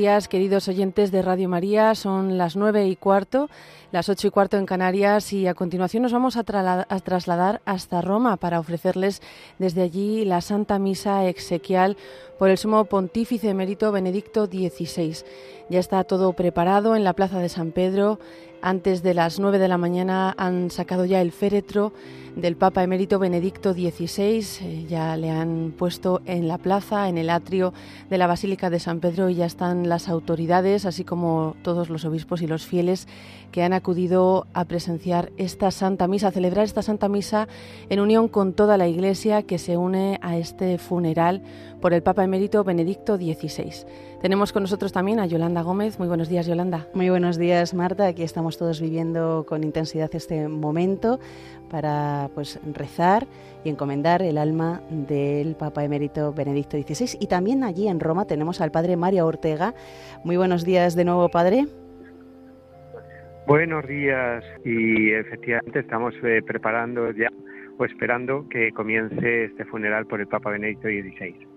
días, queridos oyentes de Radio María. Son las nueve y cuarto, las ocho y cuarto en Canarias y a continuación nos vamos a, trasladar hasta Roma para ofrecerles desde allí la Santa Misa exequial por el Sumo Pontífice Emérito Benedicto XVI. Ya está todo preparado en la Plaza de San Pedro. Antes de las nueve de la mañana han sacado ya el féretro del Papa Emérito Benedicto XVI. Eh, ya le han puesto en la plaza, en el atrio de la Basílica de San Pedro y ya están las autoridades, así como todos los obispos y los fieles que han acudido a presenciar esta Santa Misa, a celebrar esta Santa Misa en unión con toda la Iglesia que se une a este funeral por el Papa Emérito Benedicto XVI. Tenemos con nosotros también a Yolanda Gómez. Muy buenos días, Yolanda. Muy buenos días, Marta. Aquí estamos todos viviendo con intensidad este momento para pues rezar y encomendar el alma del Papa Emérito Benedicto XVI. Y también allí en Roma tenemos al Padre Mario Ortega. Muy buenos días de nuevo, Padre. Buenos días y efectivamente estamos eh, preparando ya o esperando que comience este funeral por el Papa Benedicto XVI.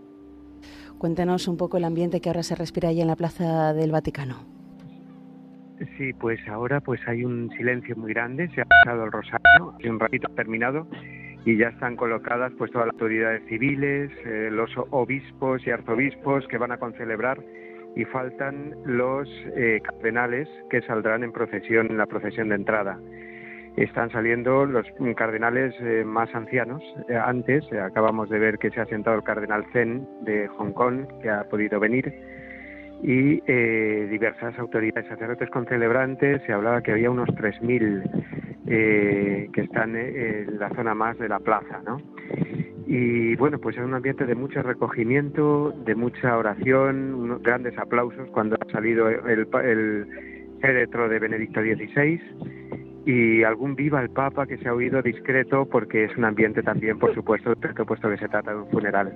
Cuéntanos un poco el ambiente que ahora se respira allí en la Plaza del Vaticano. Sí, pues ahora pues hay un silencio muy grande, se ha pasado el rosario, y un ratito ha terminado y ya están colocadas pues todas las autoridades civiles, eh, los obispos y arzobispos que van a concelebrar y faltan los eh, cardenales que saldrán en procesión en la procesión de entrada. Están saliendo los cardenales eh, más ancianos. antes acabamos de ver que se ha sentado el cardenal Zen de Hong Kong, que ha podido venir y eh, diversas autoridades sacerdotes celebrantes Se hablaba que había unos 3.000 eh, que están eh, en la zona más de la plaza, ¿no? Y bueno, pues es un ambiente de mucho recogimiento, de mucha oración, unos grandes aplausos cuando ha salido el, el de Benedicto XVI y algún viva el Papa que se ha oído discreto porque es un ambiente también, por supuesto, puesto que se trata de un funeral.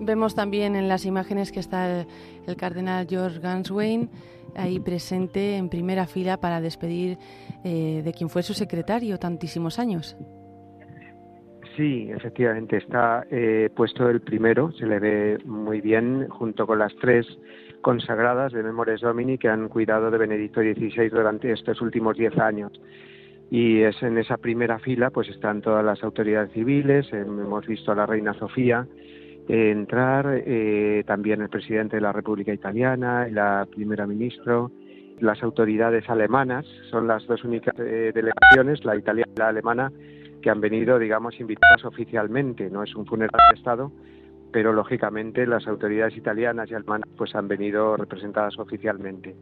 Vemos también en las imágenes que está el, cardenal George Ganswein ahí presente en primera fila para despedir eh, de quien fue su secretario tantísimos años. Sí, efectivamente, está eh, puesto el primero, se le ve muy bien, junto con las tres consagradas de Memores Domini que han cuidado de Benedicto XVI durante estos últimos diez años. Y es en esa primera fila, pues están todas las autoridades civiles, hemos visto a la reina Sofía, entrar eh, también el presidente de la República Italiana, la primera ministra, las autoridades alemanas, son las dos únicas eh, delegaciones, la italiana y la alemana, que han venido, digamos, invitadas oficialmente. No es un funeral de Estado, pero lógicamente las autoridades italianas y alemanas pues han venido representadas oficialmente.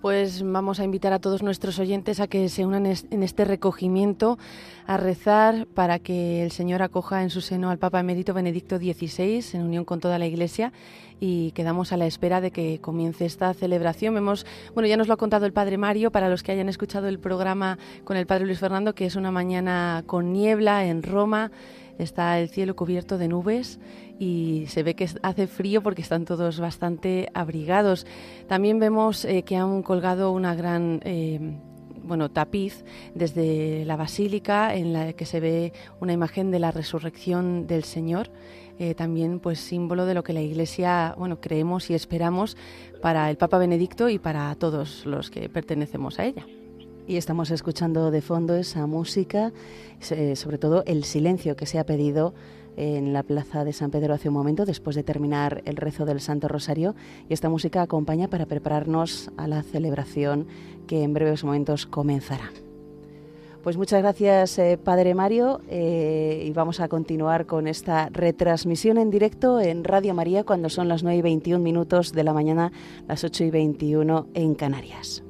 Pues vamos a invitar a todos nuestros oyentes a que se unan en este recogimiento, a rezar para que el Señor acoja en su seno al Papa Emérito Benedicto XVI en unión con toda la Iglesia y quedamos a la espera de que comience esta celebración. Vemos, bueno, ya nos lo ha contado el Padre Mario, para los que hayan escuchado el programa con el Padre Luis Fernando, que es una mañana con niebla en Roma, está el cielo cubierto de nubes y se ve que hace frío porque están todos bastante abrigados. También vemos eh, que han colgado una gran eh, bueno, tapiz desde la basílica en la que se ve una imagen de la resurrección del Señor. Eh, también pues símbolo de lo que la Iglesia bueno creemos y esperamos para el Papa Benedicto y para todos los que pertenecemos a ella. Y estamos escuchando de fondo esa música, sobre todo el silencio que se ha pedido en la plaza de San Pedro hace un momento, después de terminar el rezo del Santo Rosario. Y esta música acompaña para prepararnos a la celebración que en breves momentos comenzará. Pues muchas gracias, eh, Padre Mario, eh, y vamos a continuar con esta retransmisión en directo en Radio María cuando son las 9 y 21 minutos de la mañana, las 8 y 21 en Canarias.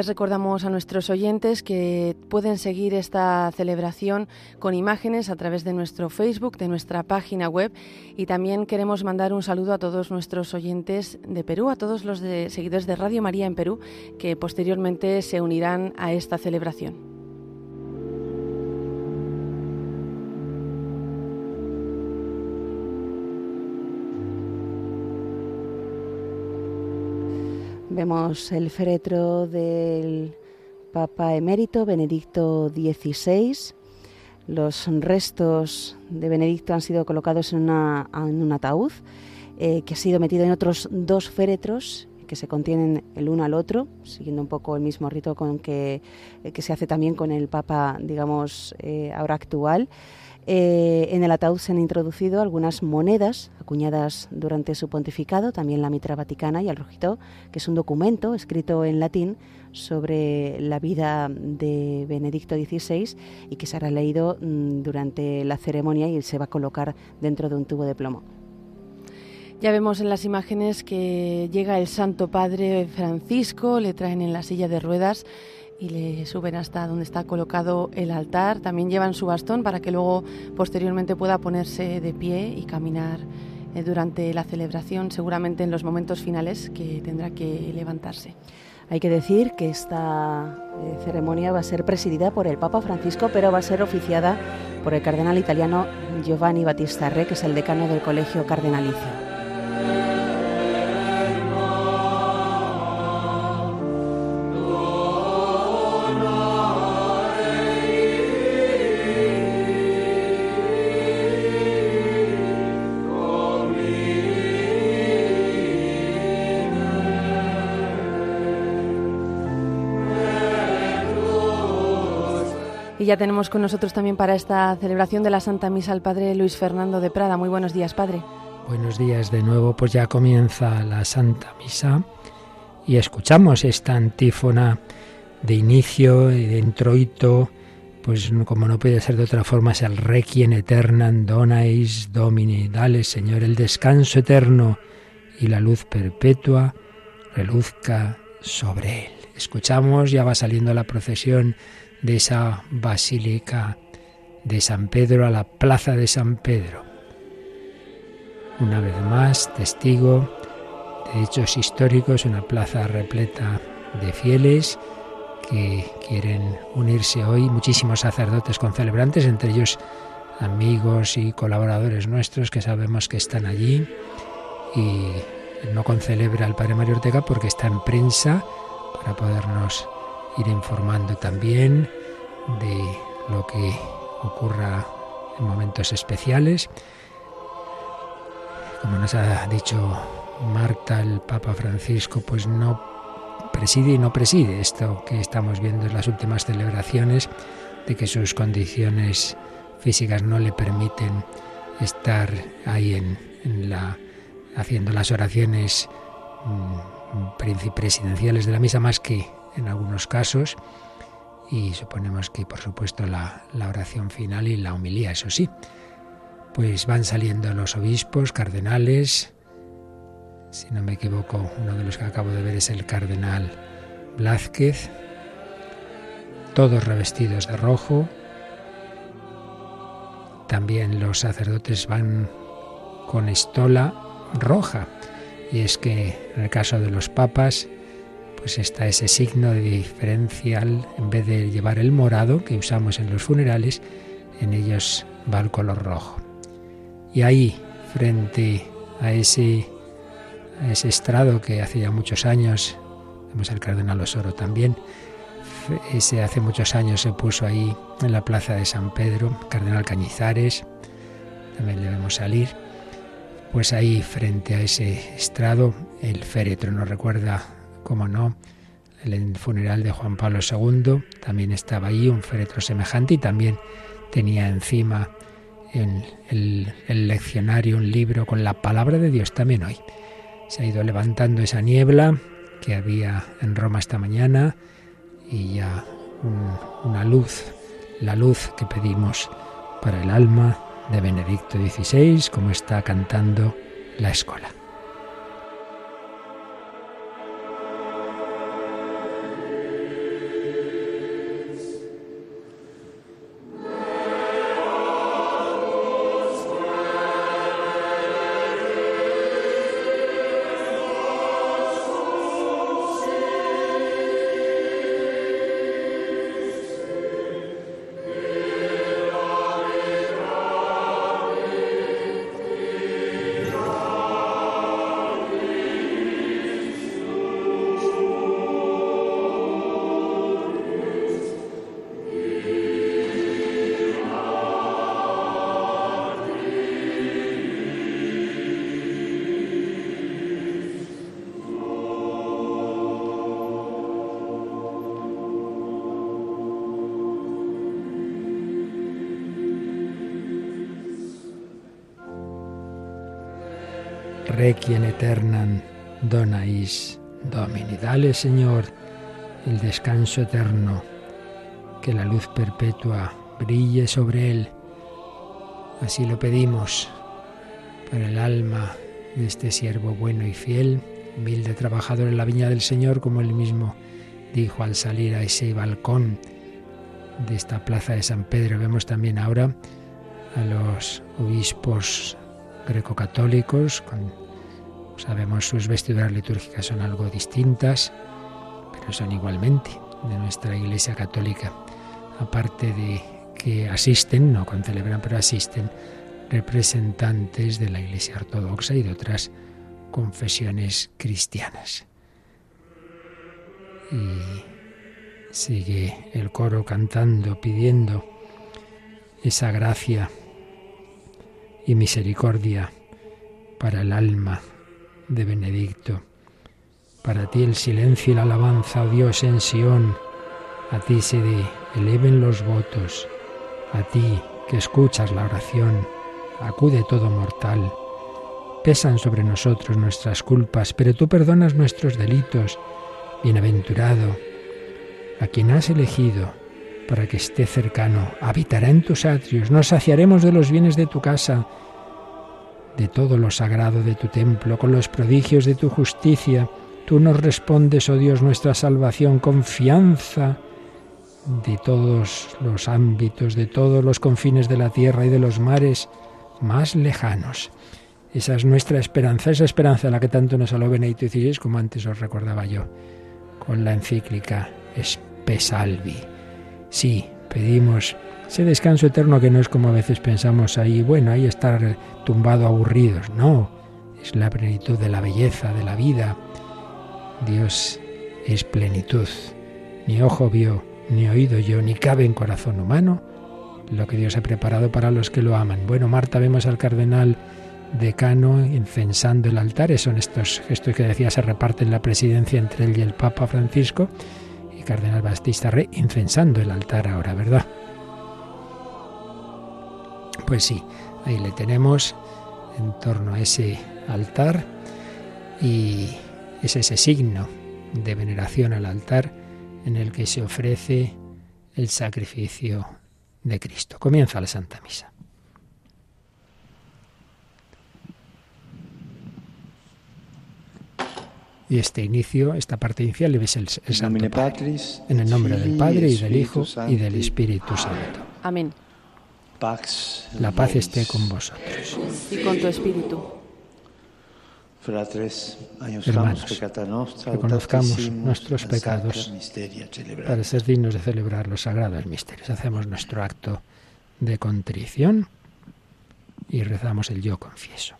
Les recordamos a nuestros oyentes que pueden seguir esta celebración con imágenes a través de nuestro Facebook, de nuestra página web y también queremos mandar un saludo a todos nuestros oyentes de Perú, a todos los seguidores de Radio María en Perú que posteriormente se unirán a esta celebración. Vemos el féretro del Papa emérito Benedicto XVI. Los restos de Benedicto han sido colocados en, un ataúd eh, que ha sido metido en otros dos féretros que se contienen el uno al otro, siguiendo un poco el mismo rito con que, eh, que se hace también con el Papa, digamos, eh, ahora actual. Eh, en el ataúd se han introducido algunas monedas acuñadas durante su pontificado, también la mitra vaticana y el rojito, que es un documento escrito en latín sobre la vida de Benedicto XVI y que será leído mm, durante la ceremonia y se va a colocar dentro de un tubo de plomo. Ya vemos en las imágenes que llega el Santo Padre Francisco, le traen en la silla de ruedas y le suben hasta donde está colocado el altar. También llevan su bastón para que luego posteriormente pueda ponerse de pie y caminar eh, durante la celebración, seguramente en los momentos finales que tendrá que levantarse. Hay que decir que esta eh, ceremonia va a ser presidida por el Papa Francisco, pero va a ser oficiada por el cardenal italiano Giovanni Battista Re, que es el decano del Colegio Cardenalicio. Ya tenemos con nosotros también para esta celebración de la Santa Misa al Padre Luis Fernando de Prada. Muy buenos días, Padre. Buenos días de nuevo, pues ya comienza la Santa Misa y escuchamos esta antífona de inicio y de introito, pues como no puede ser de otra forma, es el Requiem Eternam Donais Domini. Dale, Señor, el descanso eterno y la luz perpetua reluzca sobre él. Escuchamos, ya va saliendo la procesión de esa basílica de San Pedro a la plaza de San Pedro. Una vez más, testigo de hechos históricos, una plaza repleta de fieles que quieren unirse hoy, muchísimos sacerdotes con celebrantes, entre ellos amigos y colaboradores nuestros que sabemos que están allí y no concelebra el Padre Mario Ortega porque está en prensa para podernos ir informando también de lo que ocurra en momentos especiales. Como nos ha dicho Marta, el Papa Francisco, pues no preside y no preside esto que estamos viendo en las últimas celebraciones, de que sus condiciones físicas no le permiten estar ahí en, la haciendo las oraciones mm, presidenciales de la misa más que en algunos casos y suponemos que por supuesto la, oración final y la humilía, eso sí. Pues van saliendo los obispos, cardenales, si no me equivoco, uno de los que acabo de ver es el cardenal Blázquez, todos revestidos de rojo. También los sacerdotes van con estola roja, y es que en el caso de los papas, pues está ese signo de diferencial, en vez de llevar el morado que usamos en los funerales, en ellos va el color rojo. Y ahí, frente a ese, a ese estrado que hace ya muchos años, vemos al cardenal Osoro también, ese hace muchos años se puso ahí en la plaza de San Pedro, cardenal Cañizares, también le vemos salir, pues ahí frente a ese estrado el féretro nos recuerda como no, el funeral de Juan Pablo II también estaba ahí, un féretro semejante, y también tenía encima en el, el, leccionario un libro con la palabra de Dios también hoy. Se ha ido levantando esa niebla que había en Roma esta mañana y ya una luz, la luz que pedimos para el alma de Benedicto XVI, como está cantando la escuela. Requiem eternam donais Domini. Dale, Señor, el descanso eterno, que la luz perpetua brille sobre él. Así lo pedimos para el alma de este siervo bueno y fiel, humilde trabajador en la viña del Señor, como él mismo dijo al salir a ese balcón de esta plaza de San Pedro. Vemos también ahora a los obispos greco-católicos, sabemos sus vestiduras litúrgicas son algo distintas, pero son igualmente de nuestra Iglesia Católica, aparte de que asisten, no concelebran, pero asisten representantes de la Iglesia Ortodoxa y de otras confesiones cristianas. Y sigue el coro cantando, pidiendo esa gracia y misericordia para el alma de Benedicto. Para ti el silencio y la alabanza, oh Dios, en Sión. A ti se eleven los votos. A ti que escuchas la oración, acude todo mortal. Pesan sobre nosotros nuestras culpas, pero tú perdonas nuestros delitos. Bienaventurado, a quien has elegido para que esté cercano, habitará en tus atrios, nos saciaremos de los bienes de tu casa, de todo lo sagrado de tu templo, con los prodigios de tu justicia. Tú nos respondes, oh Dios, nuestra salvación, confianza de todos los ámbitos, de todos los confines de la tierra y de los mares más lejanos. Esa es nuestra esperanza, esa esperanza a la que tanto nos habló Benedicto XVI, como antes os recordaba yo, con la encíclica Espe Salvi. Sí, pedimos ese descanso eterno que no es como a veces pensamos ahí, bueno, ahí estar tumbado aburridos. No, es la plenitud de la belleza, de la vida. Dios es plenitud. Ni ojo vio, ni oído yo, ni cabe en corazón humano lo que Dios ha preparado para los que lo aman. Bueno, Marta, vemos al cardenal decano incensando el altar. Son estos gestos que decía se reparten la presidencia entre él y el Papa Francisco. Cardenal Bastista Rey incensando el altar ahora, ¿verdad? Pues sí, ahí le tenemos en torno a ese altar y es ese signo de veneración al altar en el que se ofrece el sacrificio de Cristo. Comienza la Santa Misa. Y este inicio, esta parte inicial, ves el, el Santo Padre. En el nombre del Padre y del Hijo y del Espíritu Santo. Amén. La paz esté con vosotros. Y con tu espíritu. Hermanos, reconozcamos nuestros pecados para ser dignos de celebrar los sagrados misterios. Hacemos nuestro acto de contrición y rezamos el yo confieso.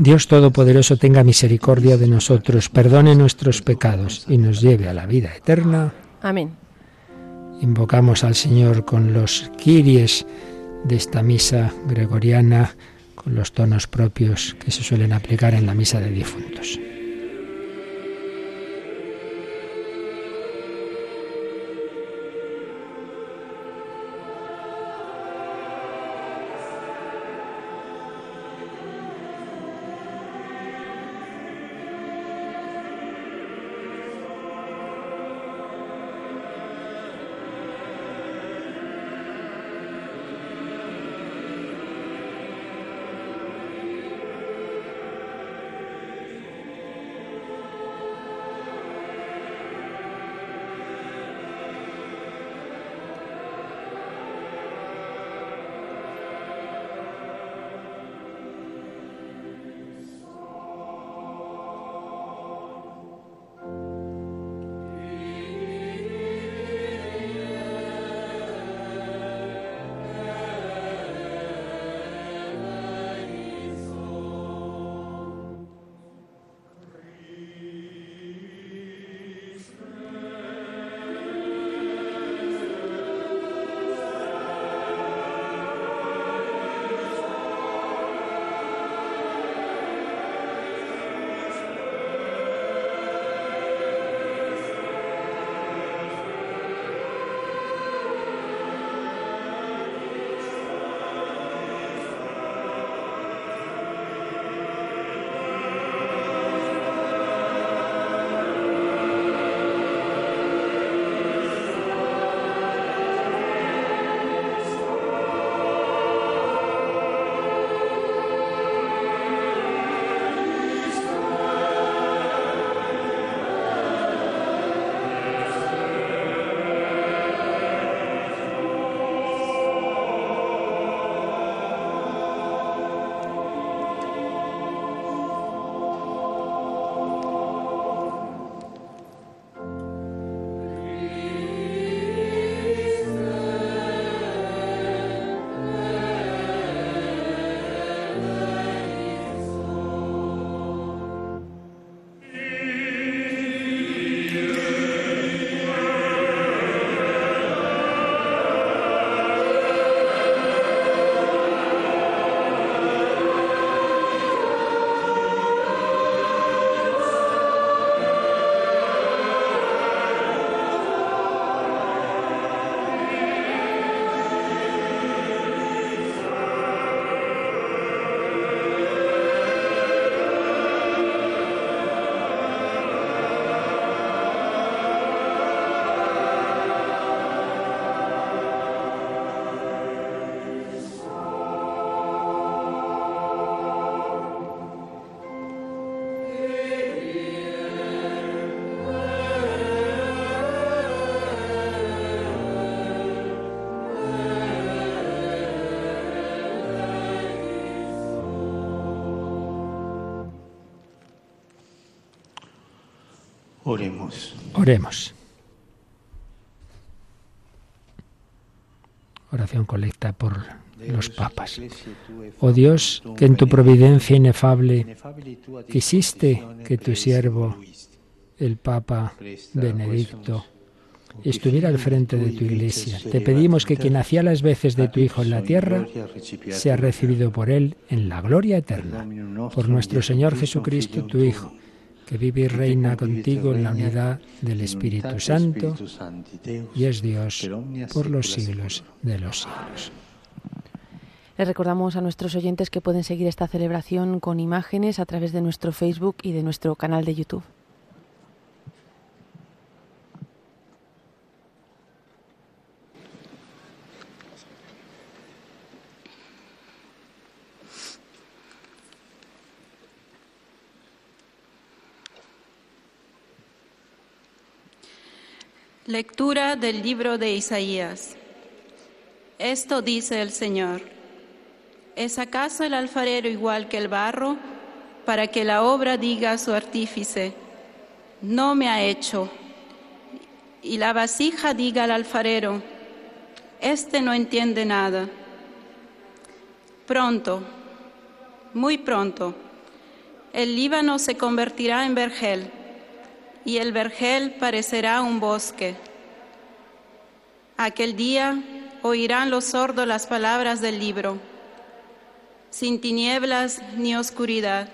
Dios Todopoderoso tenga misericordia de nosotros, perdone nuestros pecados y nos lleve a la vida eterna. Amén. Invocamos al Señor con los kiries de esta misa gregoriana, con los tonos propios que se suelen aplicar en la misa de difuntos. Oremos. Oremos. Oración colecta por los papas. Oh Dios, que en tu providencia inefable quisiste que tu siervo, el Papa Benedicto, estuviera al frente de tu iglesia. Te pedimos que quien hacía las veces de tu Hijo en la tierra sea recibido por él en la gloria eterna. Por nuestro Señor Jesucristo, tu Hijo, que vive y reina contigo en la unidad del Espíritu Santo y es Dios por los siglos de los siglos. Les recordamos a nuestros oyentes que pueden seguir esta celebración con imágenes a través de nuestro Facebook y de nuestro canal de YouTube. Lectura del libro de Isaías. Esto dice el Señor. ¿Es acaso el alfarero igual que el barro para que la obra diga a su artífice, no me ha hecho? Y la vasija diga al alfarero, este no entiende nada. Pronto, muy pronto, el Líbano se convertirá en vergel y el vergel parecerá un bosque. Aquel día oirán los sordos las palabras del libro. Sin tinieblas ni oscuridad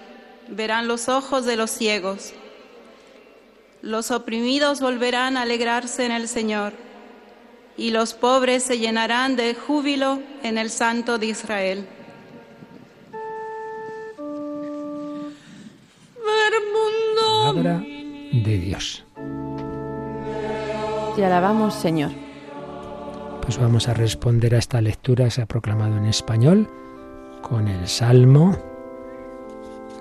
verán los ojos de los ciegos. Los oprimidos volverán a alegrarse en el Señor y los pobres se llenarán de júbilo en el Santo de Israel. De Dios. Te alabamos, Señor. Pues vamos a responder a esta lectura, se ha proclamado en español, con el Salmo,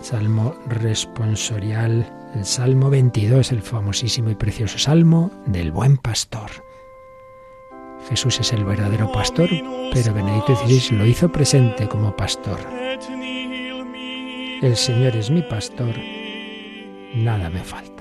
Salmo responsorial, el Salmo 22, el famosísimo y precioso Salmo del Buen Pastor. Jesús es el verdadero pastor, pero Benedicto XVI lo hizo presente como pastor. El Señor es mi pastor, nada me falta.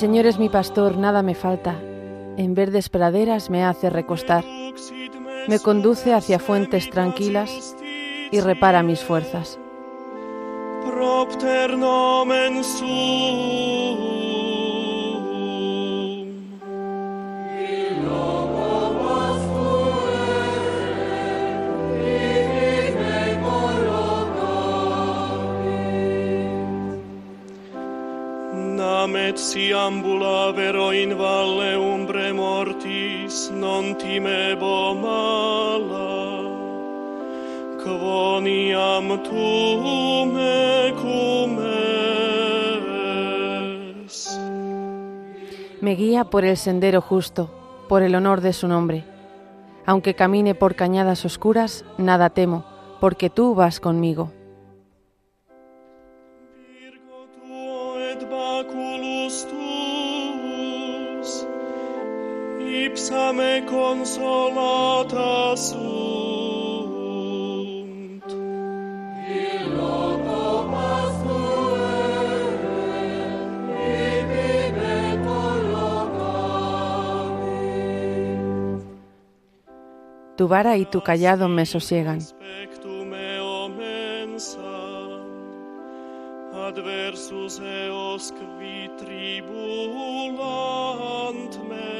Señor es mi pastor, nada me falta. En verdes praderas me hace recostar. Me conduce hacia fuentes tranquilas y repara mis fuerzas. Ambulavero in umbre mortis, non tu me. Me guía por el sendero justo, por el honor de su nombre. Aunque camine por cañadas oscuras, nada temo, porque tú vas conmigo. Me consolata sunt. Tu vara y tu callado me sosiegan. Adversus eos qui tribulant me.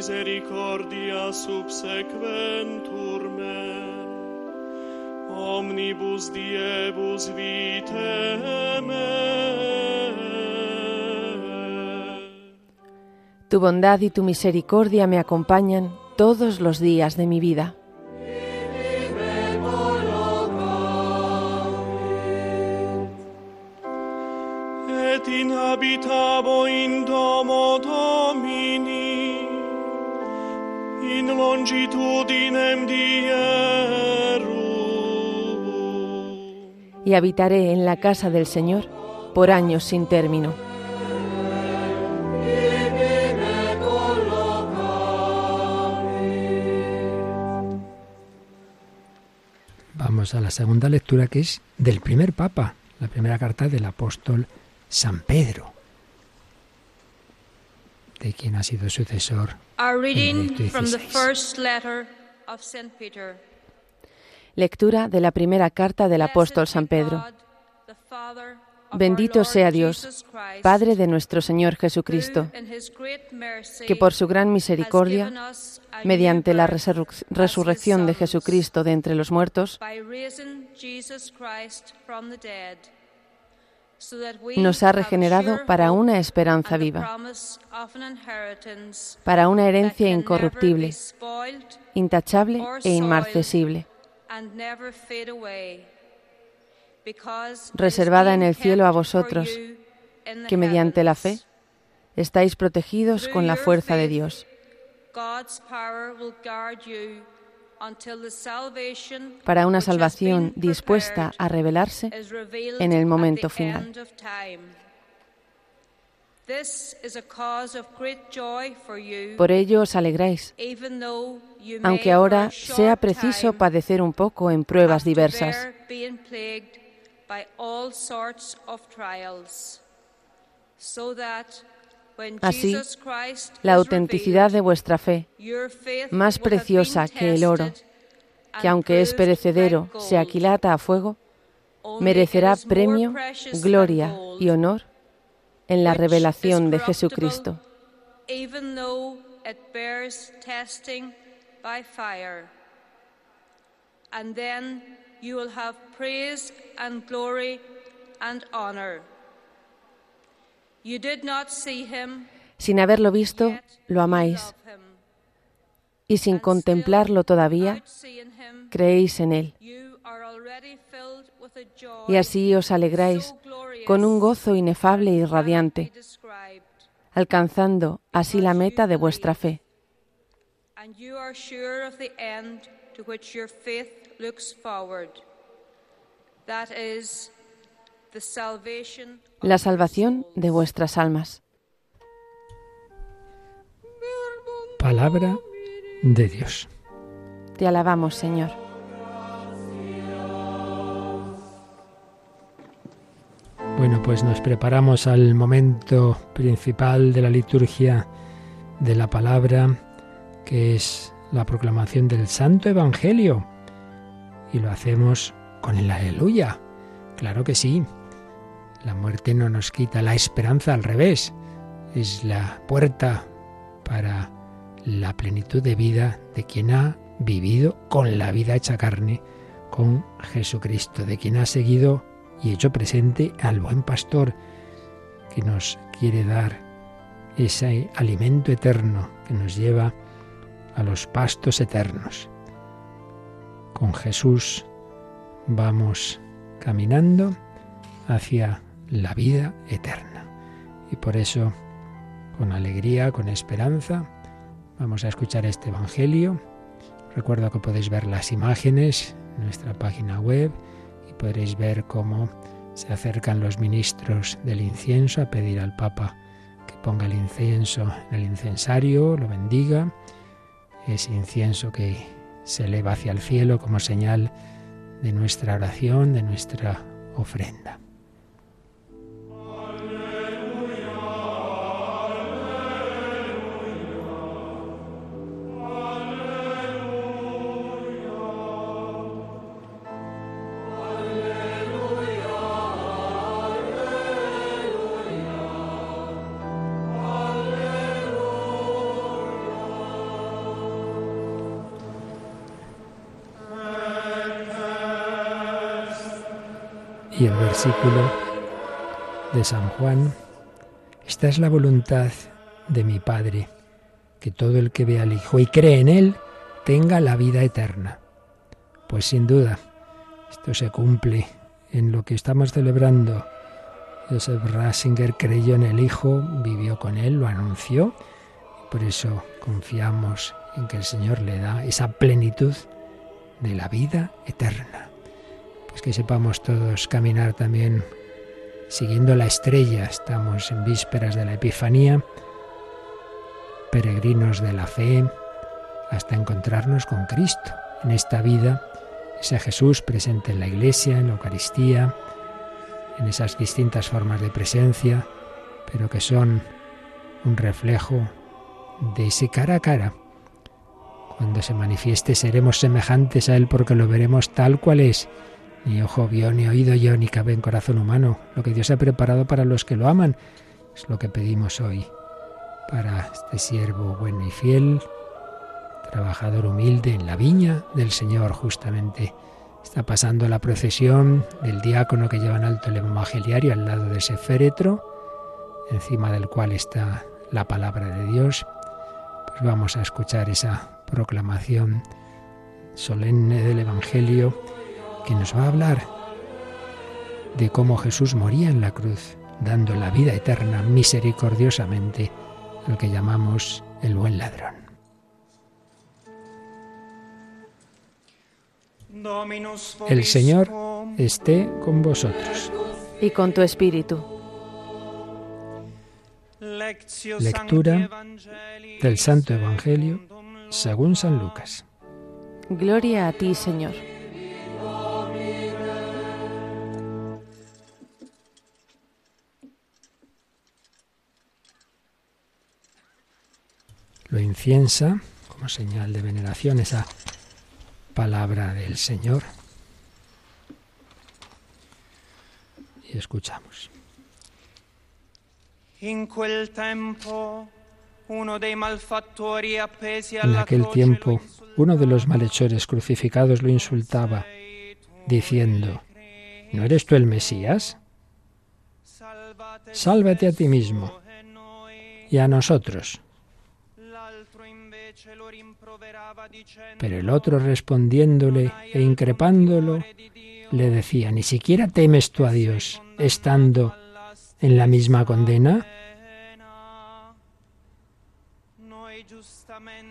Misericordia subsequentur me. Omnibus diebus vitae. Tu bondad y tu misericordia me acompañan todos los días de mi vida. et in habitabo in domo in longitudinem dierum. y habitaré en la casa del Señor por años sin término. Vamos a la segunda lectura que es del primer Papa, la primera carta del apóstol San Pedro, de quien ha sido sucesor. Lectura de la primera carta del apóstol San Pedro. Bendito sea Dios, Padre de nuestro Señor Jesucristo, que por su gran misericordia, mediante la resurrec- resurrección de Jesucristo de entre los muertos, nos ha regenerado para una esperanza viva, para una herencia incorruptible, intachable e inmarcesible, reservada en el cielo a vosotros, que mediante la fe estáis protegidos con la fuerza de Dios, para una salvación dispuesta a revelarse en el momento final. Por ello os alegráis, aunque ahora sea preciso padecer un poco en pruebas diversas. Así, la autenticidad de vuestra fe, más preciosa que el oro, que aunque es perecedero, se aquilata a fuego, merecerá premio, gloria y honor en la revelación de Jesucristo. And then you will have praise and glory and honor. Sin haberlo visto, lo amáis, y sin contemplarlo todavía, creéis en Él. Y así os alegráis con un gozo inefable y radiante, alcanzando así la meta de vuestra fe. La salvación de vuestras almas. Palabra de Dios. Te alabamos, Señor. Bueno, pues nos preparamos al momento principal de la liturgia de la palabra, que es la proclamación del Santo Evangelio. Y lo hacemos con el aleluya. Claro que sí. La muerte no nos quita la esperanza, al revés. Es la puerta para la plenitud de vida de quien ha vivido con la vida hecha carne, con Jesucristo, de quien ha seguido y hecho presente al buen pastor que nos quiere dar ese alimento eterno que nos lleva a los pastos eternos. Con Jesús vamos caminando hacia la vida eterna. Y por eso, con alegría, con esperanza, vamos a escuchar este Evangelio. Recuerdo que podéis ver las imágenes en nuestra página web y podréis ver cómo se acercan los ministros del incienso a pedir al Papa que ponga el incienso en el incensario, lo bendiga, ese incienso que se eleva hacia el cielo como señal de nuestra oración, de nuestra ofrenda. Versículo de San Juan, esta es la voluntad de mi Padre, que todo el que ve al Hijo y cree en Él tenga la vida eterna. Pues sin duda, esto se cumple en lo que estamos celebrando. Joseph Ratzinger creyó en el Hijo, vivió con Él, lo anunció, y por eso confiamos en que el Señor le da esa plenitud de la vida eterna. Pues que sepamos todos caminar también siguiendo la estrella. Estamos en vísperas de la Epifanía, peregrinos de la fe, hasta encontrarnos con Cristo en esta vida, ese Jesús presente en la Iglesia, en la Eucaristía, en esas distintas formas de presencia, pero que son un reflejo de ese cara a cara. Cuando se manifieste seremos semejantes a Él porque lo veremos tal cual es. Ni ojo vio, ni oído yo, ni cabe en corazón humano. Lo que Dios ha preparado para los que lo aman es lo que pedimos hoy para este siervo bueno y fiel, trabajador humilde en la viña del Señor, justamente. Está pasando la procesión del diácono que lleva en alto el evangeliario al lado de ese féretro, encima del cual está la palabra de Dios. Pues vamos a escuchar esa proclamación solemne del Evangelio que nos va a hablar de cómo Jesús moría en la cruz, dando la vida eterna misericordiosamente al que llamamos el buen ladrón. El Señor esté con vosotros. Y con tu espíritu. Lectura del Santo Evangelio según San Lucas. Gloria a ti, Señor. Lo inciensa como señal de veneración esa palabra del Señor. Y escuchamos. En aquel tiempo, uno de los malhechores crucificados lo insultaba, diciendo, ¿no eres tú el Mesías? Sálvate a ti mismo y a nosotros. Pero el otro respondiéndole e increpándolo, le decía, ¿ni siquiera temes tú a Dios estando en la misma condena?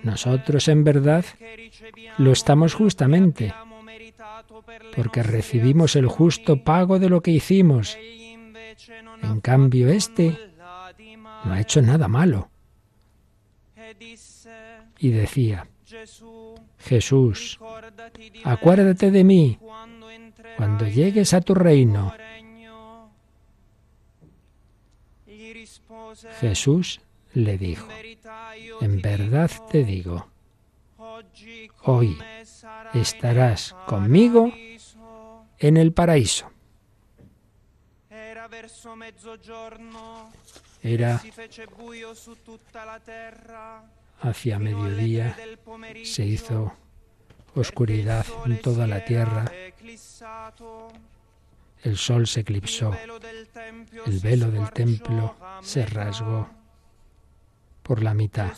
Nosotros en verdad lo estamos justamente, porque recibimos el justo pago de lo que hicimos. En cambio, este no ha hecho nada malo. Y decía, Jesús, acuérdate de mí cuando llegues a tu reino. Jesús le dijo, en verdad te digo, hoy estarás conmigo en el paraíso. Era hacia mediodía, se hizo oscuridad en toda la tierra, el sol se eclipsó, el velo del templo se rasgó por la mitad.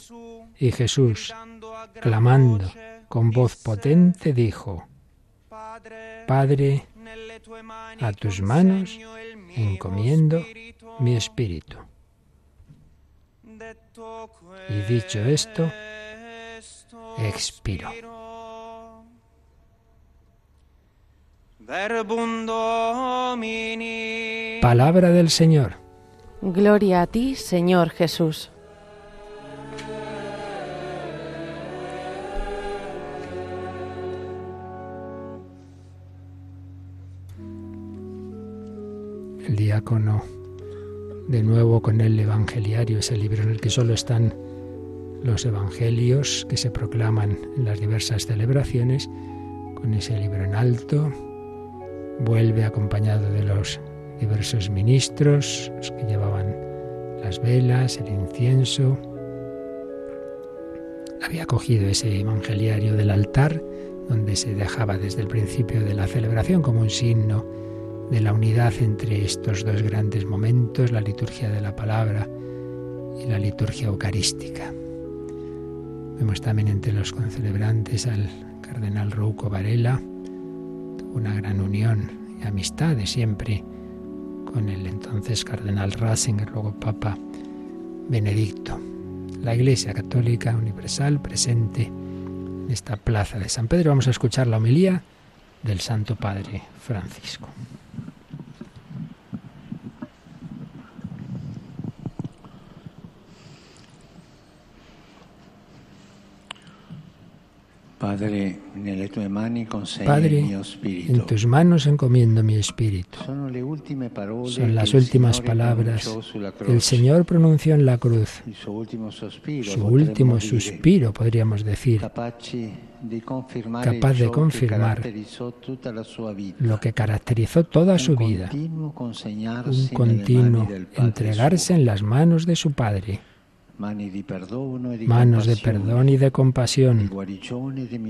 Y Jesús, clamando con voz potente, dijo, Padre, a tus manos encomiendo mi espíritu. Y dicho esto, expiro. Palabra del Señor. Gloria a ti, Señor Jesús. De nuevo con el Evangeliario, ese libro en el que solo están los Evangelios que se proclaman en las diversas celebraciones, con ese libro en alto, vuelve acompañado de los diversos ministros, los que llevaban las velas, el incienso. Había cogido ese Evangeliario del altar, donde se dejaba desde el principio de la celebración como un signo de la unidad entre estos dos grandes momentos, la liturgia de la palabra y la liturgia eucarística. Vemos también entre los concelebrantes al cardenal Rouco Varela, una gran unión y amistad de siempre con el entonces cardenal Ratzinger, luego Papa Benedicto. La Iglesia Católica Universal presente en esta plaza de San Pedro. Vamos a escuchar la homilía del Santo Padre Francisco. Padre, en tus manos encomiendo mi espíritu. Son las últimas palabras. que el Señor pronunció en la cruz. Su último suspiro, podríamos decir, capaz de confirmar lo que caracterizó toda su vida, un continuo entregarse en las manos de su Padre manos de perdón y de compasión,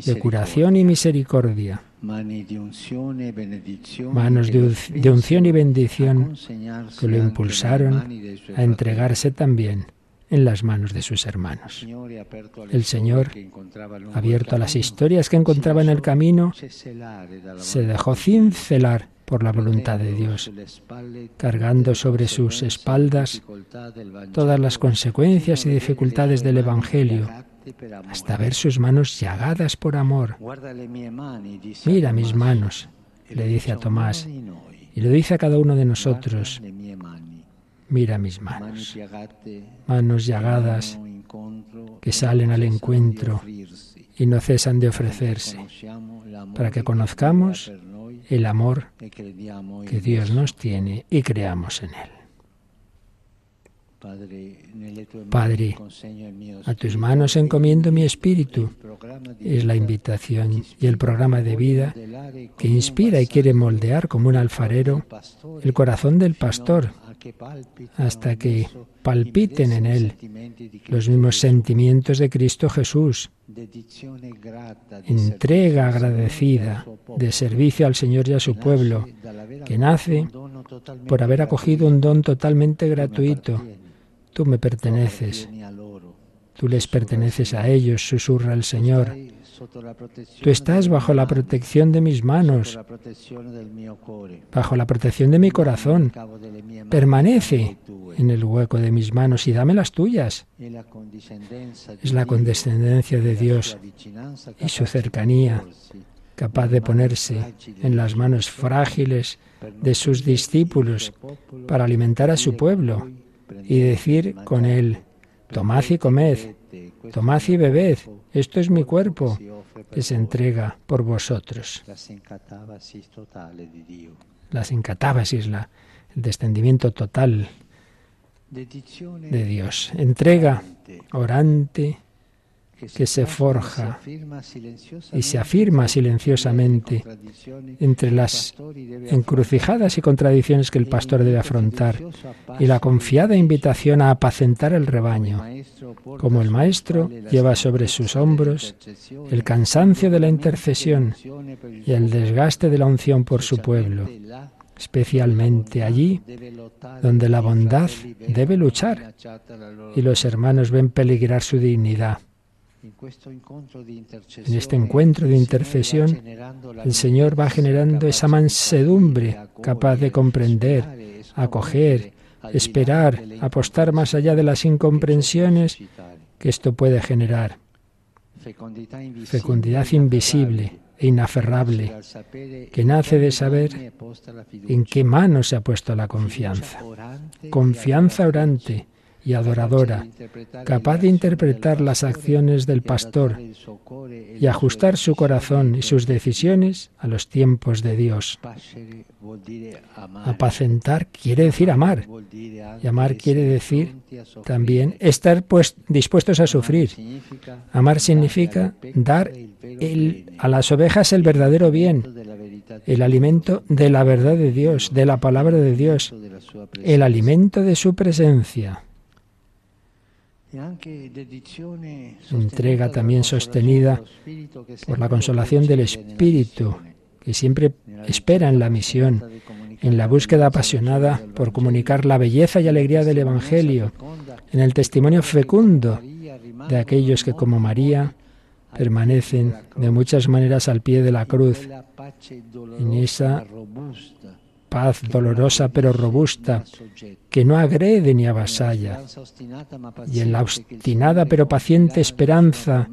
de curación y misericordia, manos de unción y bendición que lo impulsaron a entregarse también en las manos de sus hermanos. El Señor, abierto a las historias que encontraba en el camino, se dejó cincelar por la voluntad de Dios, cargando sobre sus espaldas todas las consecuencias y dificultades del Evangelio, hasta ver sus manos llagadas por amor. Mira mis manos, le dice a Tomás, y lo dice a cada uno de nosotros. Mira mis manos, manos llagadas que salen al encuentro y no cesan de ofrecerse, para que conozcamos el amor que Dios nos tiene y creamos en Él. Padre, a tus manos encomiendo mi espíritu. Es la invitación y el programa de vida que inspira y quiere moldear como un alfarero el corazón del pastor hasta que palpiten en él los mismos sentimientos de Cristo Jesús. Entrega agradecida de servicio al Señor y a su pueblo, que nace por haber acogido un don totalmente gratuito. Tú me perteneces. Tú les perteneces a ellos, susurra el Señor. Tú estás bajo la protección de mis manos, bajo la protección de mi corazón. Permanece en el hueco de mis manos y dame las tuyas. Es la condescendencia de Dios y su cercanía capaz de ponerse en las manos frágiles de sus discípulos para alimentar a su pueblo y decir con él, tomad y comed, tomad y bebed, esto es mi cuerpo que se entrega por vosotros. La, el descendimiento total de Dios. Entrega orante, que se forja y se afirma silenciosamente entre las encrucijadas y contradicciones que el pastor debe afrontar y la confiada invitación a apacentar el rebaño. Como el maestro lleva sobre sus hombros el cansancio de la intercesión y el desgaste de la unción por su pueblo especialmente allí donde la bondad debe luchar y los hermanos ven peligrar su dignidad. En este encuentro de intercesión, el Señor va generando esa mansedumbre capaz de comprender, acoger, esperar, apostar más allá de las incomprensiones que esto puede generar. Fecundidad invisible e inaferrable que nace de saber en qué mano se ha puesto la confianza. Confianza orante y adoradora, capaz de interpretar las acciones del pastor y ajustar su corazón y sus decisiones a los tiempos de Dios. Apacentar quiere decir amar. Y amar quiere decir también estar pues, dispuestos a sufrir. Amar significa dar a las ovejas el verdadero bien, el alimento de la verdad de Dios, de la palabra de Dios, el alimento de su presencia entrega también sostenida por la consolación del Espíritu, que siempre espera en la misión, en la búsqueda apasionada por comunicar la belleza y alegría del Evangelio, en el testimonio fecundo de aquellos que como María permanecen de muchas maneras al pie de la cruz, en esa paz dolorosa pero robusta, que no agrede ni avasalla, y en la obstinada pero paciente esperanza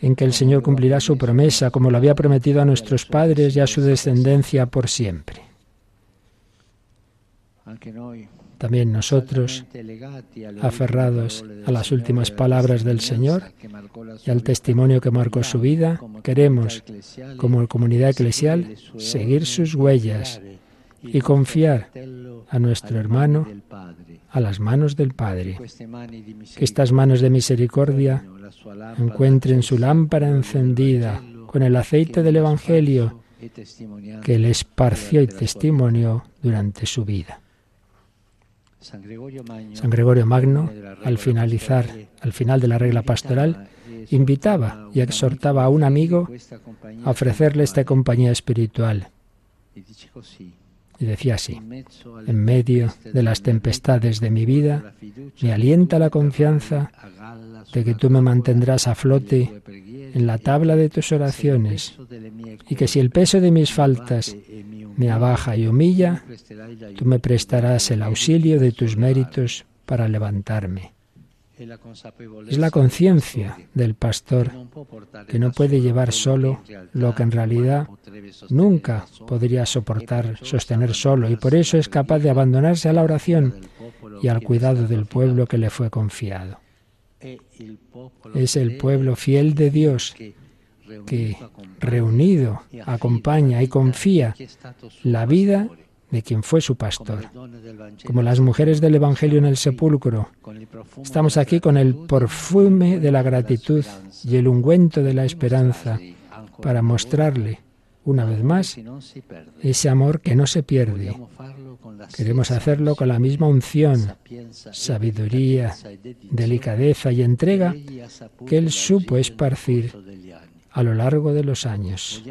en que el Señor cumplirá su promesa, como lo había prometido a nuestros padres y a su descendencia por siempre. También nosotros, aferrados a las últimas palabras del Señor y al testimonio que marcó su vida, queremos, como comunidad eclesial, seguir sus huellas y confiar a nuestro hermano a las manos del Padre. Que estas manos de misericordia encuentren su lámpara encendida con el aceite del Evangelio que él esparció y testimonió durante su vida. San Gregorio Magno, al finalizar, al final de la regla pastoral, invitaba y exhortaba a un amigo a ofrecerle esta compañía espiritual. Y decía así, en medio de las tempestades de mi vida, me alienta la confianza de que tú me mantendrás a flote en la tabla de tus oraciones y que si el peso de mis faltas me abaja y humilla, tú me prestarás el auxilio de tus méritos para levantarme. Es la conciencia del pastor que no puede llevar solo lo que en realidad nunca podría soportar, sostener solo, y por eso es capaz de abandonarse a la oración y al cuidado del pueblo que le fue confiado. Es el pueblo fiel de Dios que, reunido, acompaña y confía la vida de quien fue su pastor. Como las mujeres del Evangelio en el sepulcro, estamos aquí con el perfume de la gratitud y el ungüento de la esperanza para mostrarle una vez más ese amor que no se pierde. Queremos hacerlo con la misma unción, sabiduría, delicadeza y entrega que Él supo esparcir a lo largo de los años.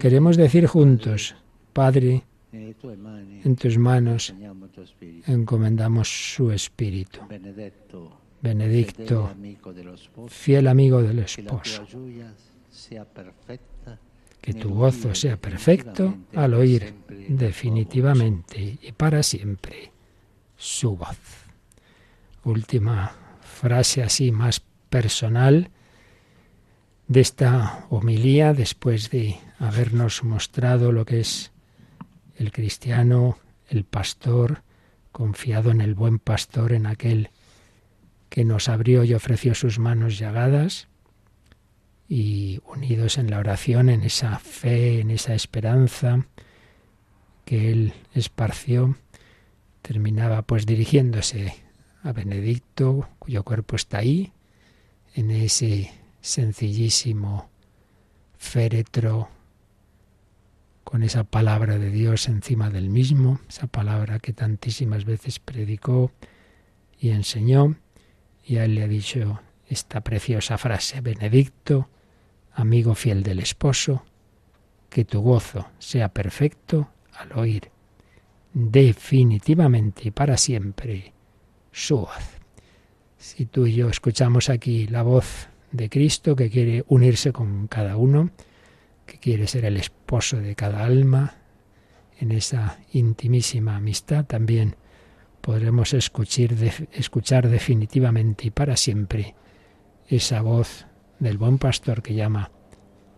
Queremos decir juntos, Padre, en tus manos encomendamos su espíritu. Benedicto, fiel amigo del esposo. Que tu gozo sea perfecto al oír definitivamente y para siempre su voz. Última frase así más personal de esta homilía después de habernos mostrado lo que es el cristiano, el pastor, confiado en el buen pastor, en aquel que nos abrió y ofreció sus manos llagadas, y unidos en la oración, en esa fe, en esa esperanza que él esparció, terminaba pues dirigiéndose a Benedicto, cuyo cuerpo está ahí, en ese sencillísimo féretro con esa palabra de Dios encima del mismo, esa palabra que tantísimas veces predicó y enseñó, y a él le ha dicho esta preciosa frase, Benedicto, amigo fiel del esposo, que tu gozo sea perfecto al oír definitivamente y para siempre su voz. Si tú y yo escuchamos aquí la voz de Cristo que quiere unirse con cada uno, que quiere ser el esposo de cada alma, en esa intimísima amistad también podremos escuchar, escuchar definitivamente y para siempre esa voz del buen pastor que llama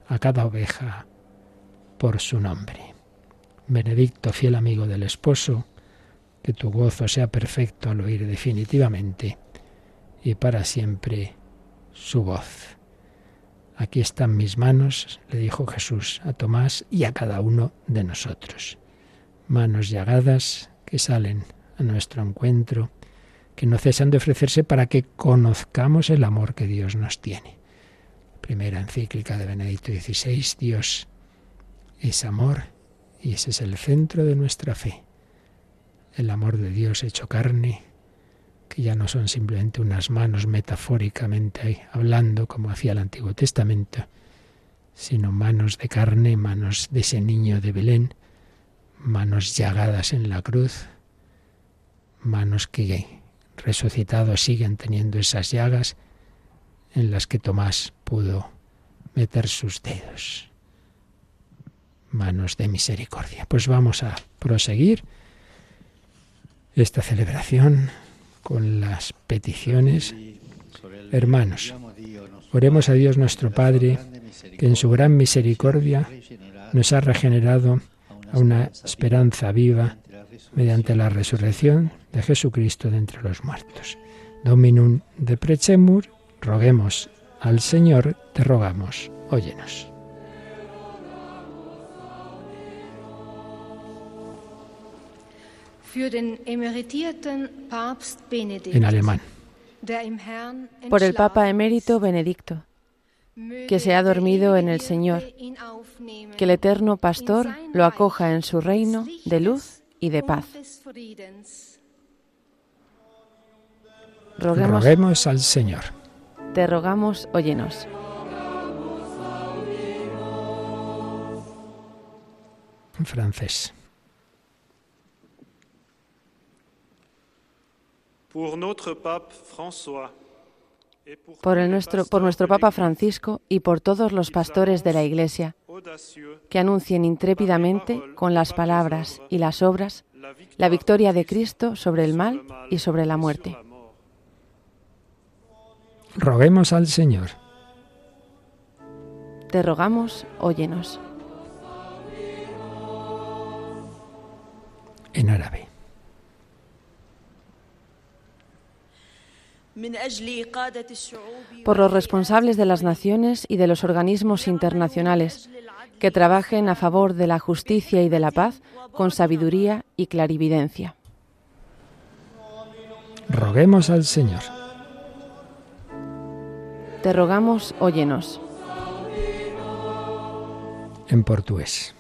a cada oveja por su nombre. Benedicto, fiel amigo del esposo, que tu gozo sea perfecto al oír definitivamente y para siempre su voz. Aquí están mis manos, le dijo Jesús a Tomás y a cada uno de nosotros. Manos llagadas que salen a nuestro encuentro, que no cesan de ofrecerse para que conozcamos el amor que Dios nos tiene. Primera encíclica de Benedicto XVI, Dios es amor y ese es el centro de nuestra fe. El amor de Dios hecho carne, que ya no son simplemente unas manos metafóricamente hablando como hacía el Antiguo Testamento, sino manos de carne, manos de ese niño de Belén, manos llagadas en la cruz, manos que resucitados siguen teniendo esas llagas en las que Tomás pudo meter sus dedos. Manos de misericordia. Pues vamos a proseguir esta celebración con las peticiones. Hermanos, oremos a Dios nuestro Padre, que en su gran misericordia nos ha regenerado a una esperanza viva mediante la resurrección de Jesucristo de entre los muertos. Dominum de Prechemur, roguemos al Señor, te rogamos, óyenos. En alemán. Por el Papa emérito Benedicto, que se ha dormido en el Señor, que el eterno pastor lo acoja en su reino de luz y de paz. Roguemos, al Señor. Te rogamos, óyenos. En francés. Por nuestro por nuestro Papa Francisco y por todos los pastores de la Iglesia, que anuncien intrépidamente con las palabras y las obras la victoria de Cristo sobre el mal y sobre la muerte. Roguemos al Señor. Te rogamos, óyenos. En árabe. Por los responsables de las naciones y de los organismos internacionales que trabajen a favor de la justicia y de la paz con sabiduría y clarividencia. Roguemos al Señor. Te rogamos, óyenos. En portugués.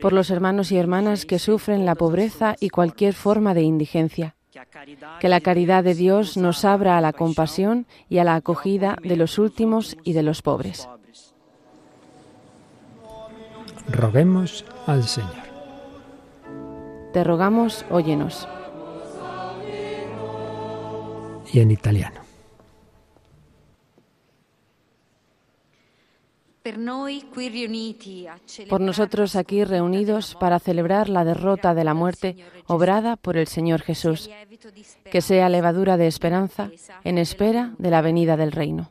Por los hermanos y hermanas que sufren la pobreza y cualquier forma de indigencia que la caridad de Dios nos abra a la compasión y a la acogida de los últimos y de los pobres. Roguemos al Señor. Te rogamos, óyenos. Y en italiano. Por nosotros aquí reunidos para celebrar la derrota de la muerte obrada por el Señor Jesús, que sea levadura de esperanza en espera de la venida del reino.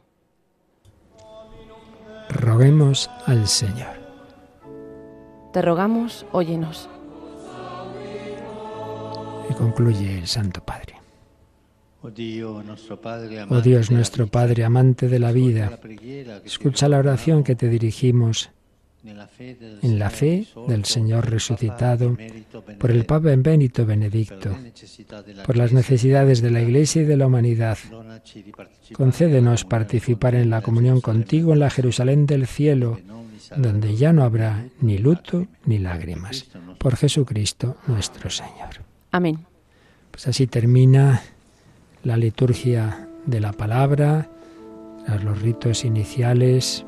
Roguemos al Señor. Te rogamos, óyenos. Y concluye el Santo Padre. Oh Dios, nuestro Padre, amante de la vida, escucha la oración que te dirigimos en la fe del Señor resucitado, por el Papa Benito Benedicto, por las necesidades de la Iglesia y de la humanidad. Concédenos participar en la comunión contigo en la Jerusalén del cielo, donde ya no habrá ni luto ni lágrimas. Por Jesucristo nuestro Señor. Amén. Pues así termina la liturgia de la palabra, los ritos iniciales,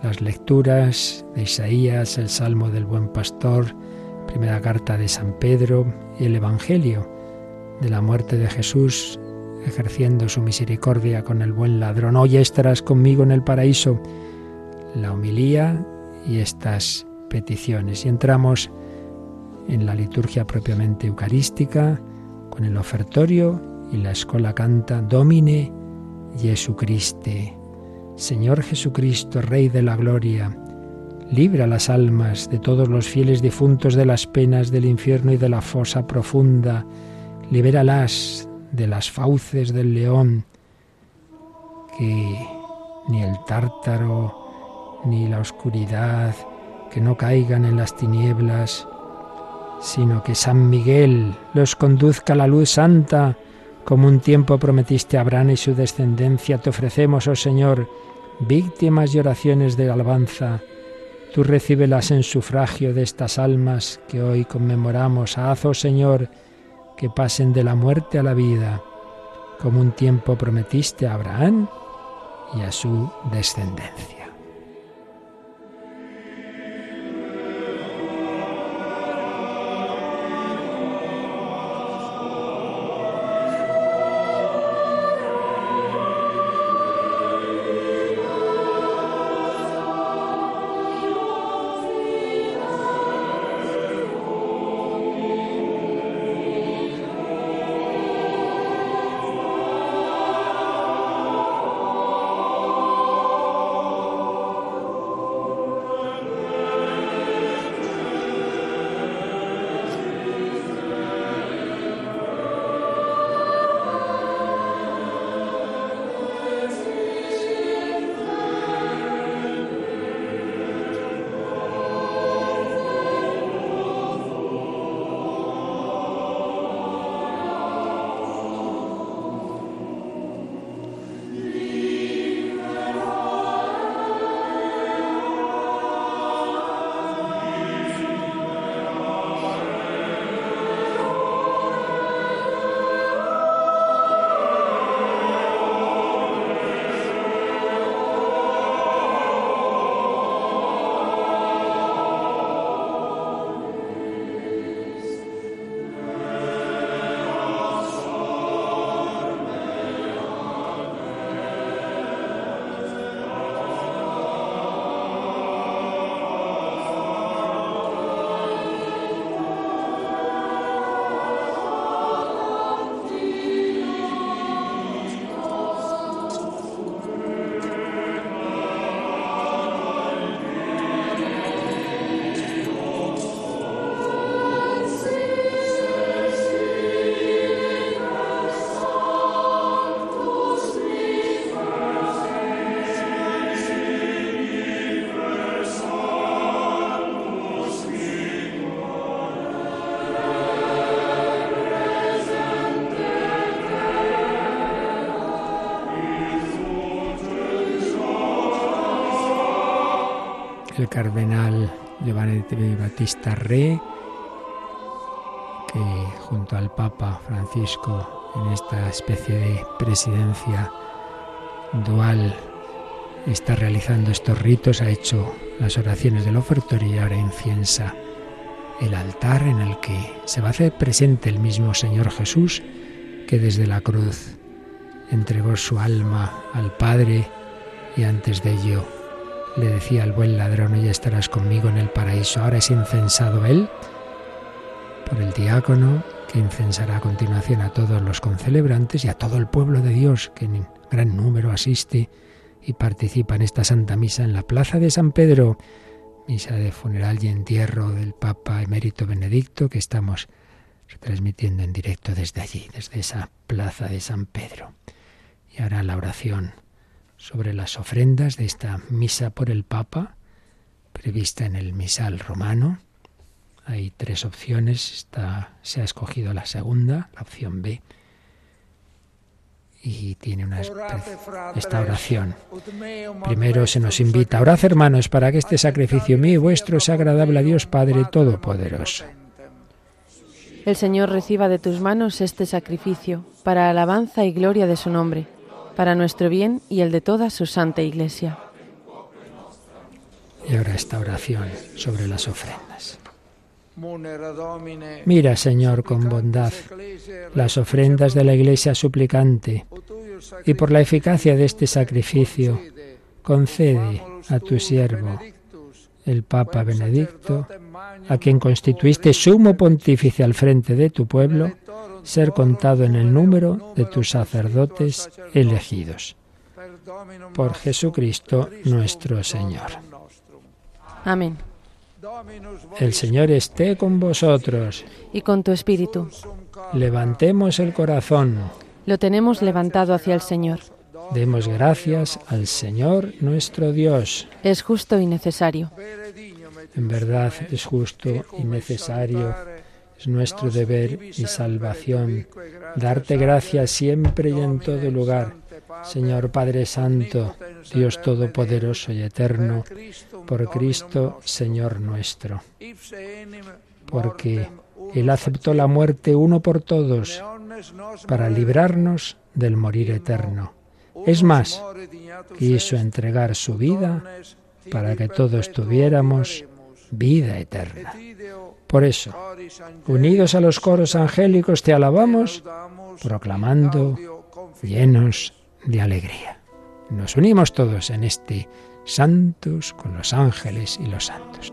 las lecturas de Isaías, el Salmo del Buen Pastor, primera carta de San Pedro y el Evangelio de la muerte de Jesús ejerciendo su misericordia con el buen ladrón. Hoy estarás conmigo en el paraíso. La homilía y estas peticiones. Y entramos en la liturgia propiamente eucarística con el ofertorio y la escuela canta Domine Jesucriste. Señor Jesucristo, Rey de la Gloria, libra las almas de todos los fieles difuntos de las penas del infierno y de la fosa profunda. Libéralas de las fauces del león, que ni el tártaro ni la oscuridad, que no caigan en las tinieblas, sino que San Miguel los conduzca a la luz santa como un tiempo prometiste a Abraham y su descendencia, te ofrecemos, oh Señor, víctimas y oraciones de alabanza. Tú recíbelas en sufragio de estas almas que hoy conmemoramos. Haz, oh Señor, que pasen de la muerte a la vida, como un tiempo prometiste a Abraham y a su descendencia. Battista Re, que junto al Papa Francisco en esta especie de presidencia dual está realizando estos ritos, ha hecho las oraciones del ofertorio y ahora inciensa el altar en el que se va a hacer presente el mismo Señor Jesús que desde la cruz entregó su alma al Padre y antes de ello le decía al buen ladrón, ya estarás conmigo en el paraíso. Ahora es incensado él por el diácono, que incensará a continuación a todos los concelebrantes y a todo el pueblo de Dios, que en gran número asiste y participa en esta Santa Misa en la Plaza de San Pedro, misa de funeral y entierro del Papa emérito Benedicto, que estamos transmitiendo en directo desde allí, desde esa Plaza de San Pedro. Y ahora la oración sobre las ofrendas de esta misa por el Papa, prevista en el misal romano. Hay tres opciones, Está, se ha escogido la segunda, la opción B, y tiene una esta oración. Primero se nos invita, orad hermanos, para que este sacrificio mío y vuestro sea agradable a Dios Padre Todopoderoso. El Señor reciba de tus manos este sacrificio, para alabanza y gloria de su nombre para nuestro bien y el de toda su santa Iglesia. Y ahora esta oración sobre las ofrendas. Mira, Señor, con bondad las ofrendas de la Iglesia suplicante y por la eficacia de este sacrificio, concede a tu siervo, el Papa Benedicto, a quien constituiste sumo pontífice al frente de tu pueblo, ser contado en el número de tus sacerdotes elegidos. Por Jesucristo nuestro Señor. Amén. El Señor esté con vosotros. Y con tu espíritu. Levantemos el corazón. Lo tenemos levantado hacia el Señor. Demos gracias al Señor nuestro Dios. Es justo y necesario. En verdad es justo y necesario es nuestro deber y salvación darte gracias siempre y en todo lugar, Señor Padre Santo, Dios Todopoderoso y Eterno, por Cristo, Señor nuestro. Porque Él aceptó la muerte uno por todos para librarnos del morir eterno. Es más, quiso entregar su vida para que todos tuviéramos vida eterna. Por eso, unidos a los coros angélicos, te alabamos, proclamando llenos de alegría. Nos unimos todos en este santos con los ángeles y los santos.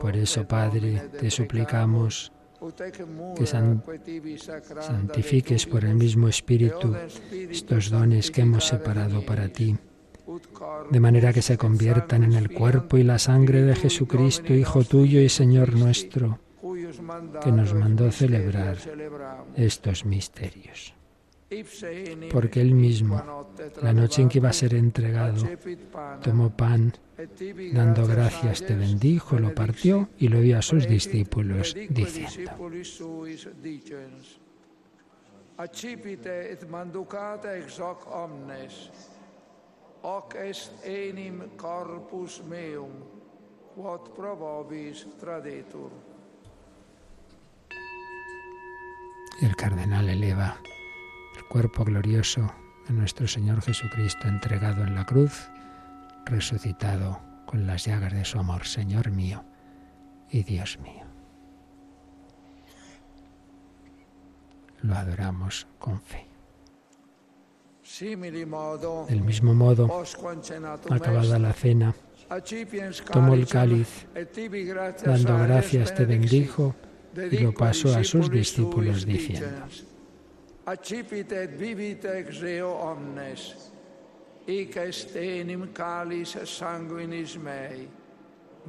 Por eso, Padre, te suplicamos que santifiques por el mismo Espíritu estos dones que hemos separado para ti, de manera que se conviertan en el cuerpo y la sangre de Jesucristo, Hijo tuyo y Señor nuestro, que nos mandó celebrar estos misterios porque él mismo, la noche en que iba a ser entregado, tomó pan, dando gracias, te bendijo, lo partió y lo dio a sus discípulos, diciendo, Accipite et manducate ex hoc omnes, hoc est enim corpus meum, quod provovis tradetur. El cardenal eleva cuerpo glorioso de nuestro Señor Jesucristo entregado en la cruz, resucitado con las llagas de su amor, Señor mío y Dios mío. Lo adoramos con fe. Del mismo modo, acabada la cena, tomó el cáliz, dando gracias te bendijo y lo pasó a sus discípulos diciendo, accipit et vivit ex eo omnes, hic est enim calis sanguinis mei,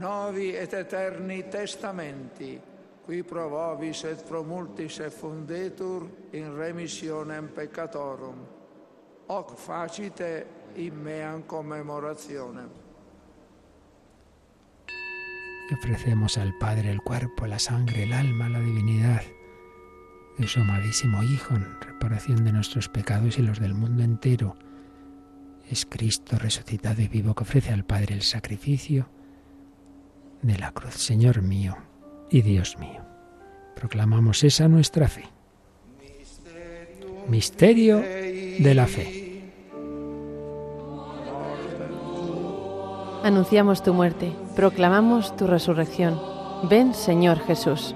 novi et eterni testamenti, qui pro et pro multis effundetur in remissionem peccatorum. Hoc facite in meam commemorationem. Ofrecemos al Padre el cuerpo, la sangre, el alma, la divinidad de su amadísimo Hijo en reparación de nuestros pecados y los del mundo entero. Es Cristo resucitado y vivo que ofrece al Padre el sacrificio de la cruz. Señor mío y Dios mío. Proclamamos esa nuestra fe. Misterio de la fe. Anunciamos tu muerte, proclamamos tu resurrección. Ven, Señor Jesús.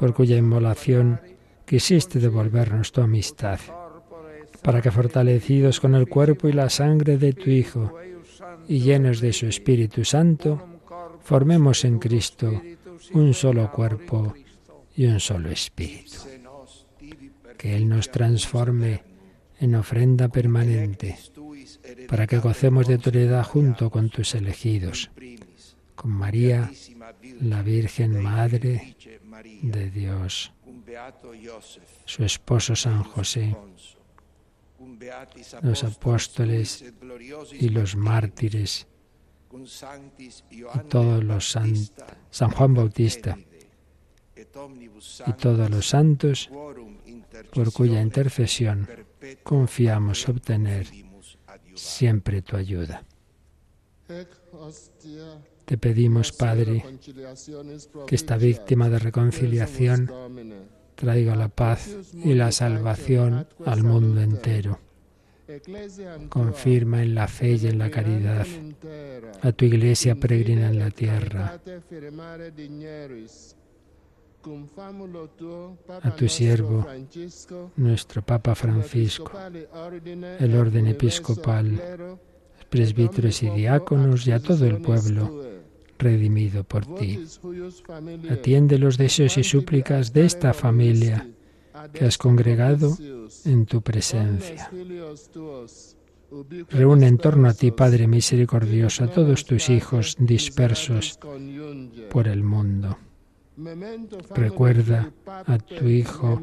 por cuya inmolación quisiste devolvernos tu amistad, para que fortalecidos con el cuerpo y la sangre de tu Hijo y llenos de su Espíritu Santo, formemos en Cristo un solo cuerpo y un solo espíritu. Que Él nos transforme en ofrenda permanente, para que gocemos de tu heredad junto con tus elegidos, con María, la Virgen Madre de Dios, su esposo San José, los apóstoles y los mártires, y todos los San Juan Bautista, y todos los santos por cuya intercesión confiamos obtener siempre tu ayuda. Te pedimos, Padre, que esta víctima de reconciliación traiga la paz y la salvación al mundo entero. Confirma en la fe y en la caridad a tu iglesia peregrina en la tierra, a tu siervo, nuestro Papa Francisco, el orden episcopal, presbíteros y diáconos y a todo el pueblo redimido por ti. Atiende los deseos y súplicas de esta familia que has congregado en tu presencia. Reúne en torno a ti, Padre misericordioso, a todos tus hijos dispersos por el mundo. Recuerda a tu Hijo,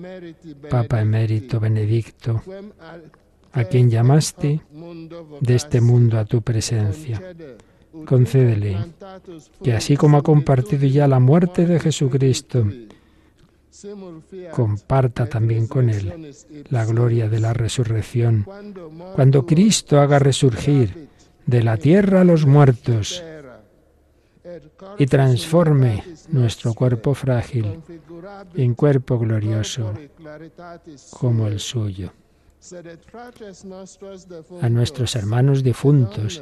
Papa Emérito Benedicto, a quien llamaste de este mundo a tu presencia concédele que así como ha compartido ya la muerte de Jesucristo, comparta también con Él la gloria de la resurrección. Cuando Cristo haga resurgir de la tierra a los muertos y transforme nuestro cuerpo frágil en cuerpo glorioso como el suyo. A nuestros hermanos difuntos,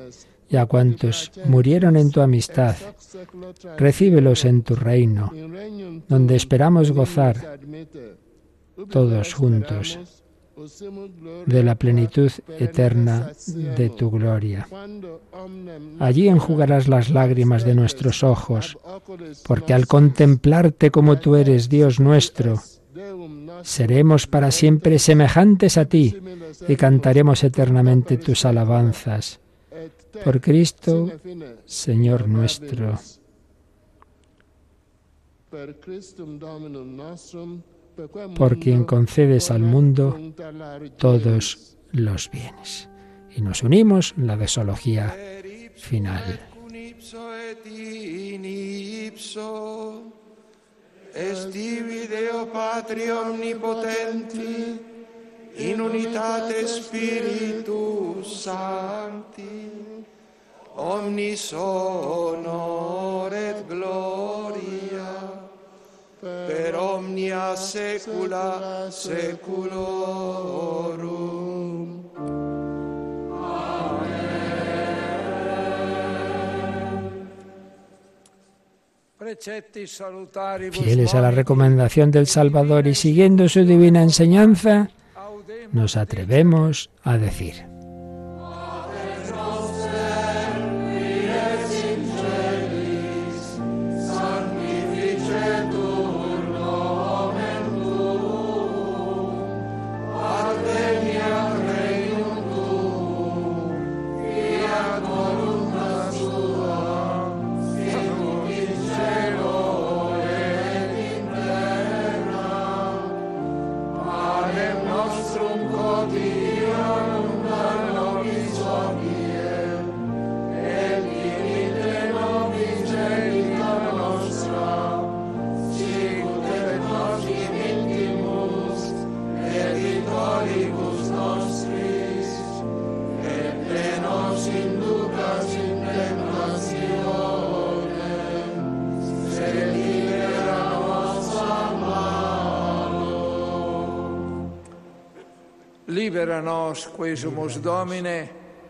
y a cuantos murieron en tu amistad. Recíbelos en tu reino, donde esperamos gozar todos juntos de la plenitud eterna de tu gloria. Allí enjugarás las lágrimas de nuestros ojos, porque al contemplarte como tú eres, Dios nuestro, seremos para siempre semejantes a ti y cantaremos eternamente tus alabanzas por Cristo, Señor nuestro. Por quien concedes al mundo todos los bienes. Y nos unimos en la desología final. In unitate Spiritus Sancti, omnis honor et gloria per omnia saecula saeculorum. Fieles a la recomendación del Salvador y siguiendo su divina enseñanza, nos atrevemos a decir.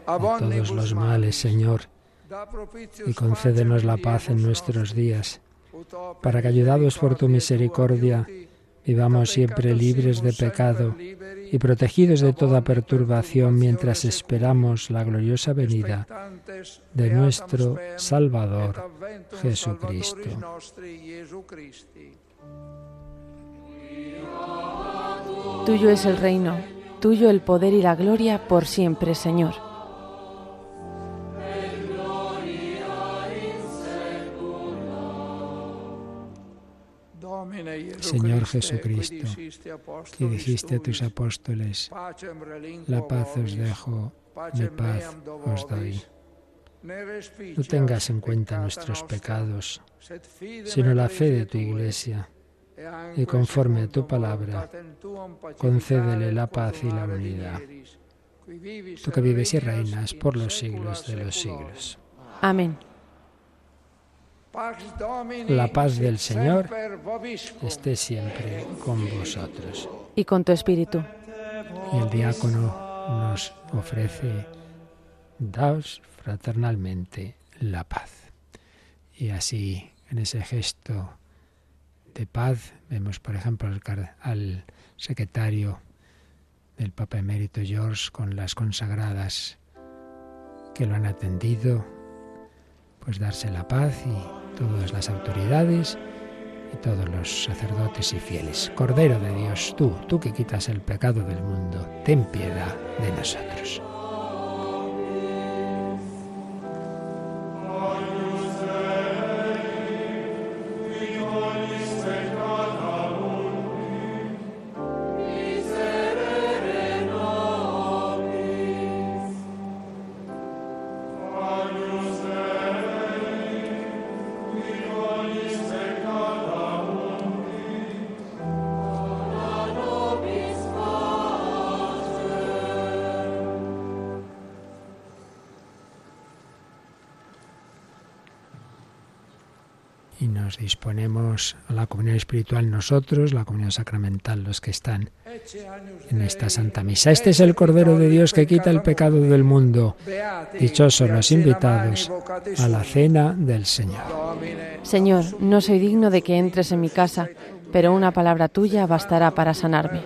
Todos los males, Señor, y concédenos la paz en nuestros días, para que, ayudados por tu misericordia, vivamos siempre libres de pecado y protegidos de toda perturbación mientras esperamos la gloriosa venida de nuestro Salvador Jesucristo. Tuyo es el reino, tuyo el poder y la gloria por siempre, Señor. Señor Jesucristo, que dijiste a tus apóstoles, la paz os dejo, mi paz os doy. No tengas en cuenta nuestros pecados, sino la fe de tu Iglesia, y conforme a tu palabra, concédele la paz y la unidad. Tú que vives y reinas por los siglos de los siglos. Amén. La paz del Señor esté siempre con vosotros. Y con tu espíritu. Y el diácono nos ofrece, daos fraternalmente la paz. Y así, en ese gesto de paz, vemos, por ejemplo, al, secretario del Papa Emérito George con las consagradas que lo han atendido, pues darse la paz y todas las autoridades y todos los sacerdotes y fieles. Cordero de Dios, tú, tú que quitas el pecado del mundo, ten piedad de nosotros. Disponemos a la comunión espiritual nosotros, la comunión sacramental, los que están en esta Santa Misa. Este es el Cordero de Dios que quita el pecado del mundo. Dichosos los invitados a la cena del Señor. Señor, no soy digno de que entres en mi casa, pero una palabra tuya bastará para sanarme.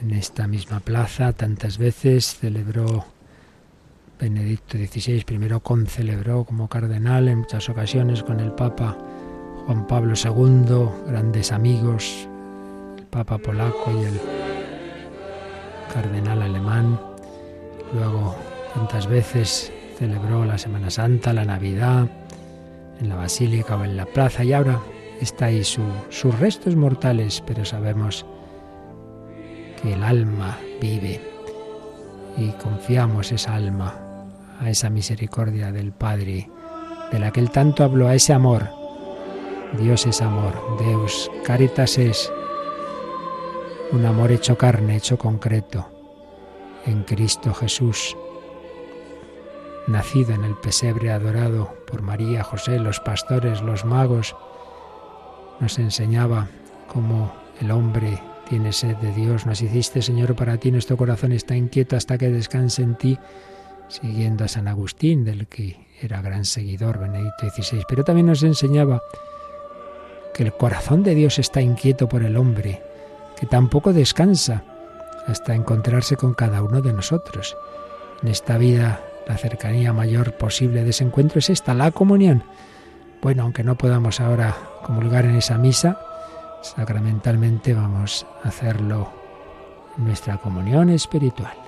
En esta misma plaza tantas veces celebró Benedicto XVI primero concelebró como cardenal en muchas ocasiones con el Papa Juan Pablo II, grandes amigos, el Papa polaco y el cardenal alemán. Luego tantas veces celebró la Semana Santa, la Navidad, en la Basílica o en la plaza y ahora está ahí su, sus restos mortales, pero sabemos que el alma vive y confiamos esa alma a esa misericordia del Padre, de la que él tanto habló, a ese amor. Dios es amor, Deus caritas es un amor hecho carne, hecho concreto, en Cristo Jesús, nacido en el pesebre adorado por María, José, los pastores, los magos, nos enseñaba cómo el hombre tiene sed de Dios. Nos hiciste, Señor, para ti nuestro corazón está inquieto hasta que descanse en ti siguiendo a San Agustín, del que era gran seguidor Benedicto XVI, pero también nos enseñaba que el corazón de Dios está inquieto por el hombre, que tampoco descansa hasta encontrarse con cada uno de nosotros. En esta vida la cercanía mayor posible de ese encuentro es esta, la comunión. Bueno, aunque no podamos ahora comulgar en esa misa, sacramentalmente vamos a hacerlo en nuestra comunión espiritual.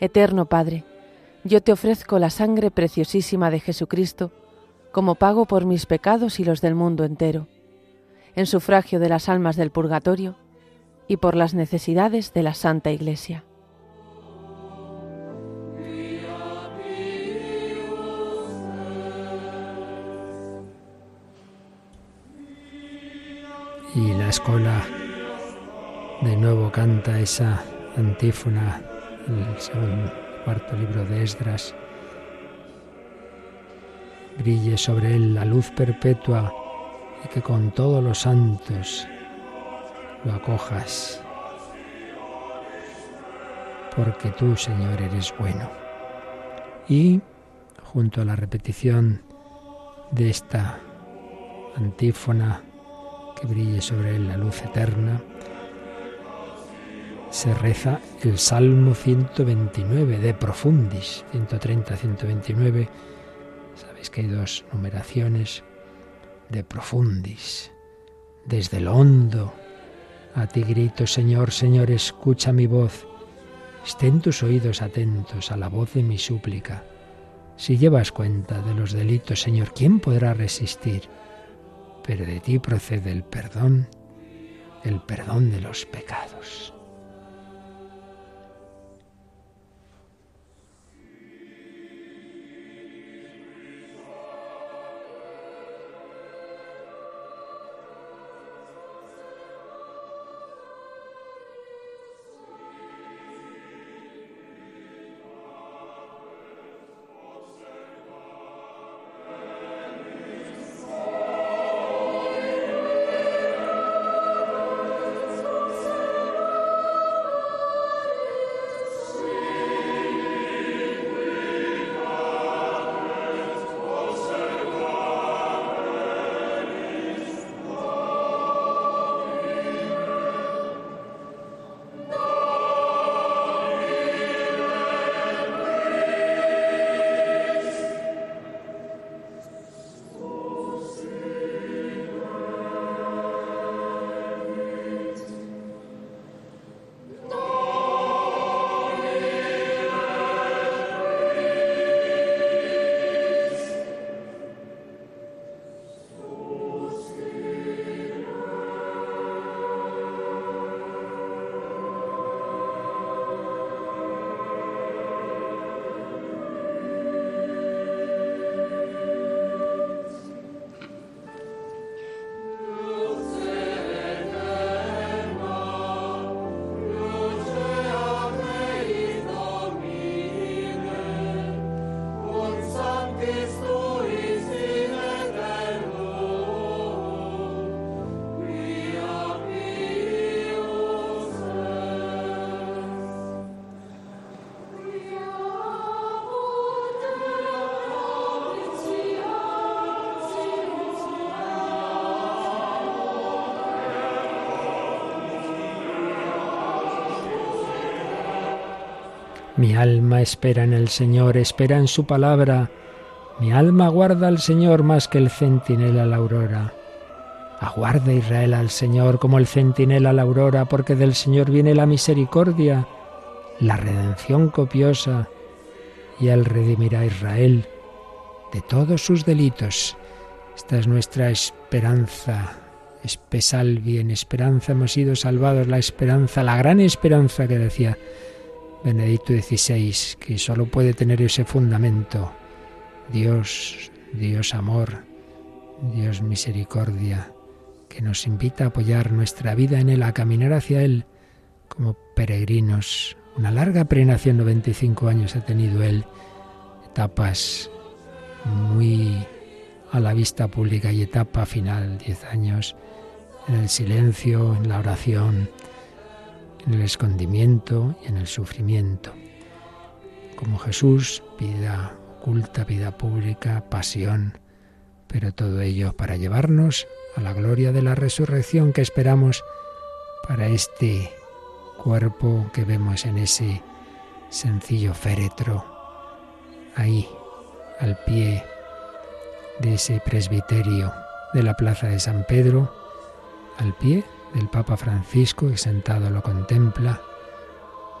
Eterno Padre, yo te ofrezco la sangre preciosísima de Jesucristo como pago por mis pecados y los del mundo entero, en sufragio de las almas del purgatorio y por las necesidades de la Santa Iglesia. Y la escuela de nuevo canta esa antífona, el segundo, cuarto libro de Esdras. Brille sobre él la luz perpetua y que con todos los santos lo acojas. Porque tú, Señor, eres bueno. Y junto a la repetición de esta antífona, que brille sobre él la luz eterna, se reza el Salmo 129 de Profundis, 130-129. Sabéis que hay dos numeraciones de Profundis. Desde el hondo, a ti grito, Señor, Señor, escucha mi voz. Estén tus oídos atentos a la voz de mi súplica. Si llevas cuenta de los delitos, Señor, ¿quién podrá resistir? Pero de ti procede el perdón, el perdón de los pecados. Mi alma espera en el Señor, espera en su palabra. Mi alma aguarda al Señor más que el centinela la aurora. Aguarda Israel al Señor como el centinela la aurora, porque del Señor viene la misericordia, la redención copiosa, y Él redimirá a Israel de todos sus delitos. Esta es nuestra esperanza. Espesal bien, esperanza hemos sido salvados, la esperanza, la gran esperanza que decía Benedicto XVI, que solo puede tener ese fundamento. Dios, Dios amor, Dios misericordia, que nos invita a apoyar nuestra vida en Él, a caminar hacia Él como peregrinos. Una larga peregrinación, 95 años ha tenido Él, etapas muy a la vista pública y etapa final, 10 años, en el silencio, en la oración, en el escondimiento y en el sufrimiento. Como Jesús, vida oculta, vida pública, pasión, pero todo ello para llevarnos a la gloria de la resurrección que esperamos para este cuerpo que vemos en ese sencillo féretro, ahí, al pie de ese presbiterio de la plaza de San Pedro, al pie del Papa Francisco, que sentado lo contempla.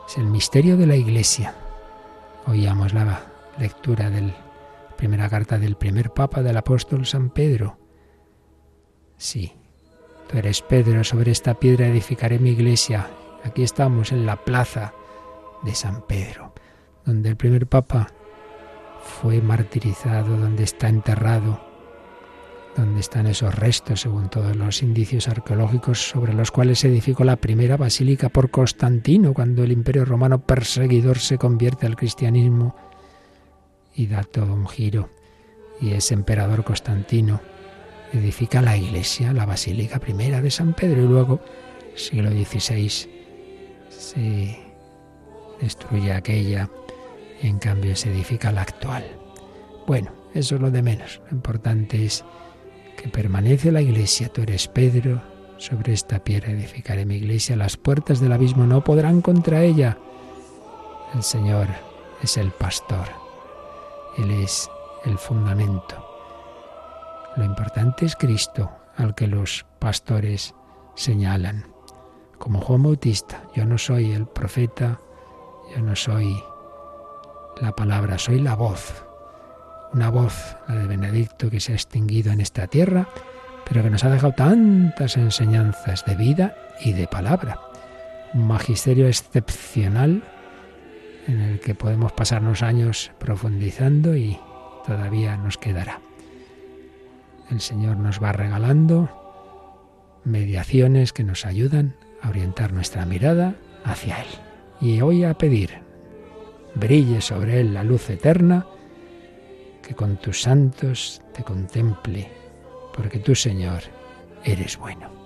Es el misterio de la Iglesia, Oíamos la lectura de la primera carta del primer papa del apóstol San Pedro. Sí, tú eres Pedro, sobre esta piedra edificaré mi iglesia. Aquí estamos en la plaza de San Pedro, donde el primer papa fue martirizado, donde está enterrado, donde están esos restos, según todos los indicios arqueológicos, sobre los cuales se edificó la primera basílica por Constantino, cuando el imperio romano perseguidor se convierte al cristianismo y da todo un giro. Y ese emperador Constantino edifica la iglesia, la basílica primera de San Pedro, y luego, siglo XVI, se destruye aquella en cambio se edifica la actual. Bueno, eso es lo de menos. Lo importante es que permanece la iglesia. Tú eres Pedro, sobre esta piedra edificaré mi iglesia. Las puertas del abismo no podrán contra ella. El Señor es el pastor. Él es el fundamento. Lo importante es Cristo, al que los pastores señalan. Como Juan Bautista, yo no soy el profeta, yo no soy la palabra, soy la voz. Una voz, la de Benedicto, que se ha extinguido en esta tierra, pero que nos ha dejado tantas enseñanzas de vida y de palabra. Un magisterio excepcional en el que podemos pasarnos años profundizando y todavía nos quedará. El Señor nos va regalando mediaciones que nos ayudan a orientar nuestra mirada hacia Él. Y hoy a pedir brille sobre él la luz eterna, que con tus santos te contemple, porque tú, Señor, eres bueno.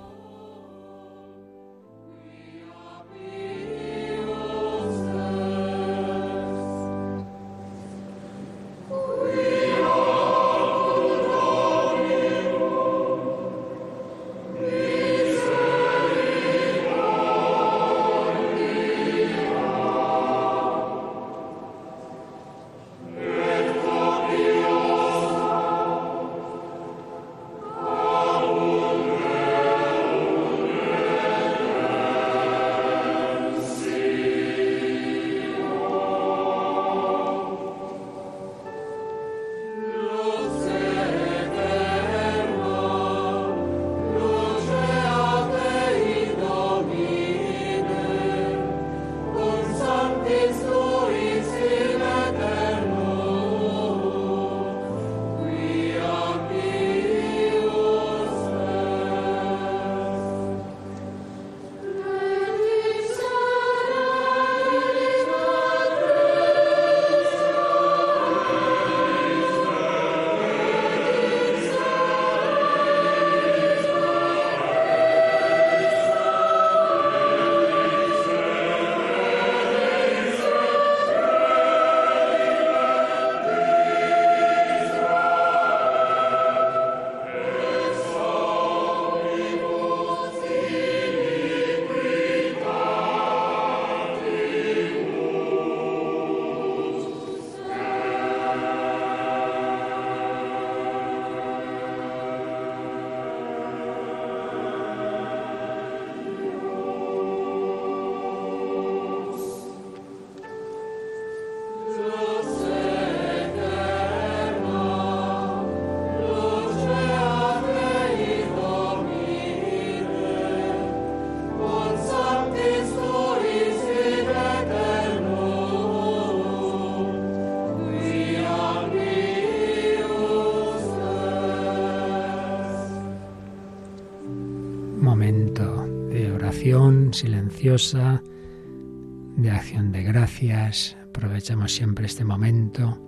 De acción de gracias. Aprovechamos siempre este momento.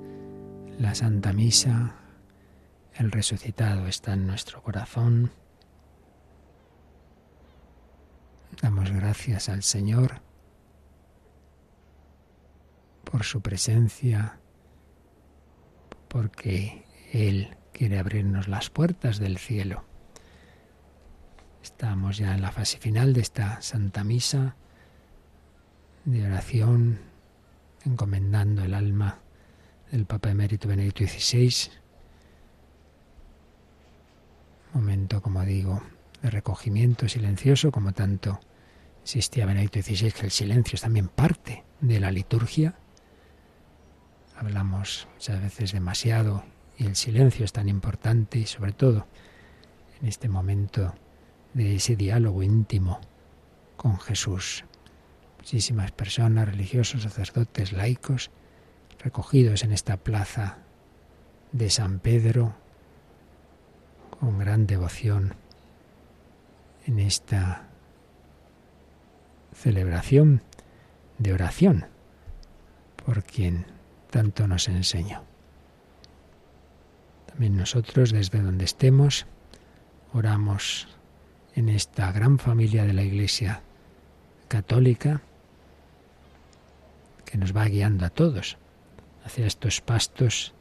La Santa Misa, el resucitado está en nuestro corazón. Damos gracias al Señor por su presencia, porque Él quiere abrirnos las puertas del cielo. Estamos ya en la fase final de esta Santa Misa de oración, encomendando el alma del Papa Emérito Benedicto XVI. Momento, como digo, de recogimiento silencioso, como tanto insistía Benedicto XVI, que el silencio es también parte de la liturgia. hablamos muchas veces demasiado y el silencio es tan importante y sobre todo en este momento de ese diálogo íntimo con Jesús. Muchísimas personas, religiosos, sacerdotes, laicos, recogidos en esta plaza de San Pedro, con gran devoción en esta celebración de oración por quien tanto nos enseñó. También nosotros, desde donde estemos, oramos en esta gran familia de la Iglesia católica que nos va guiando a todos hacia estos pastos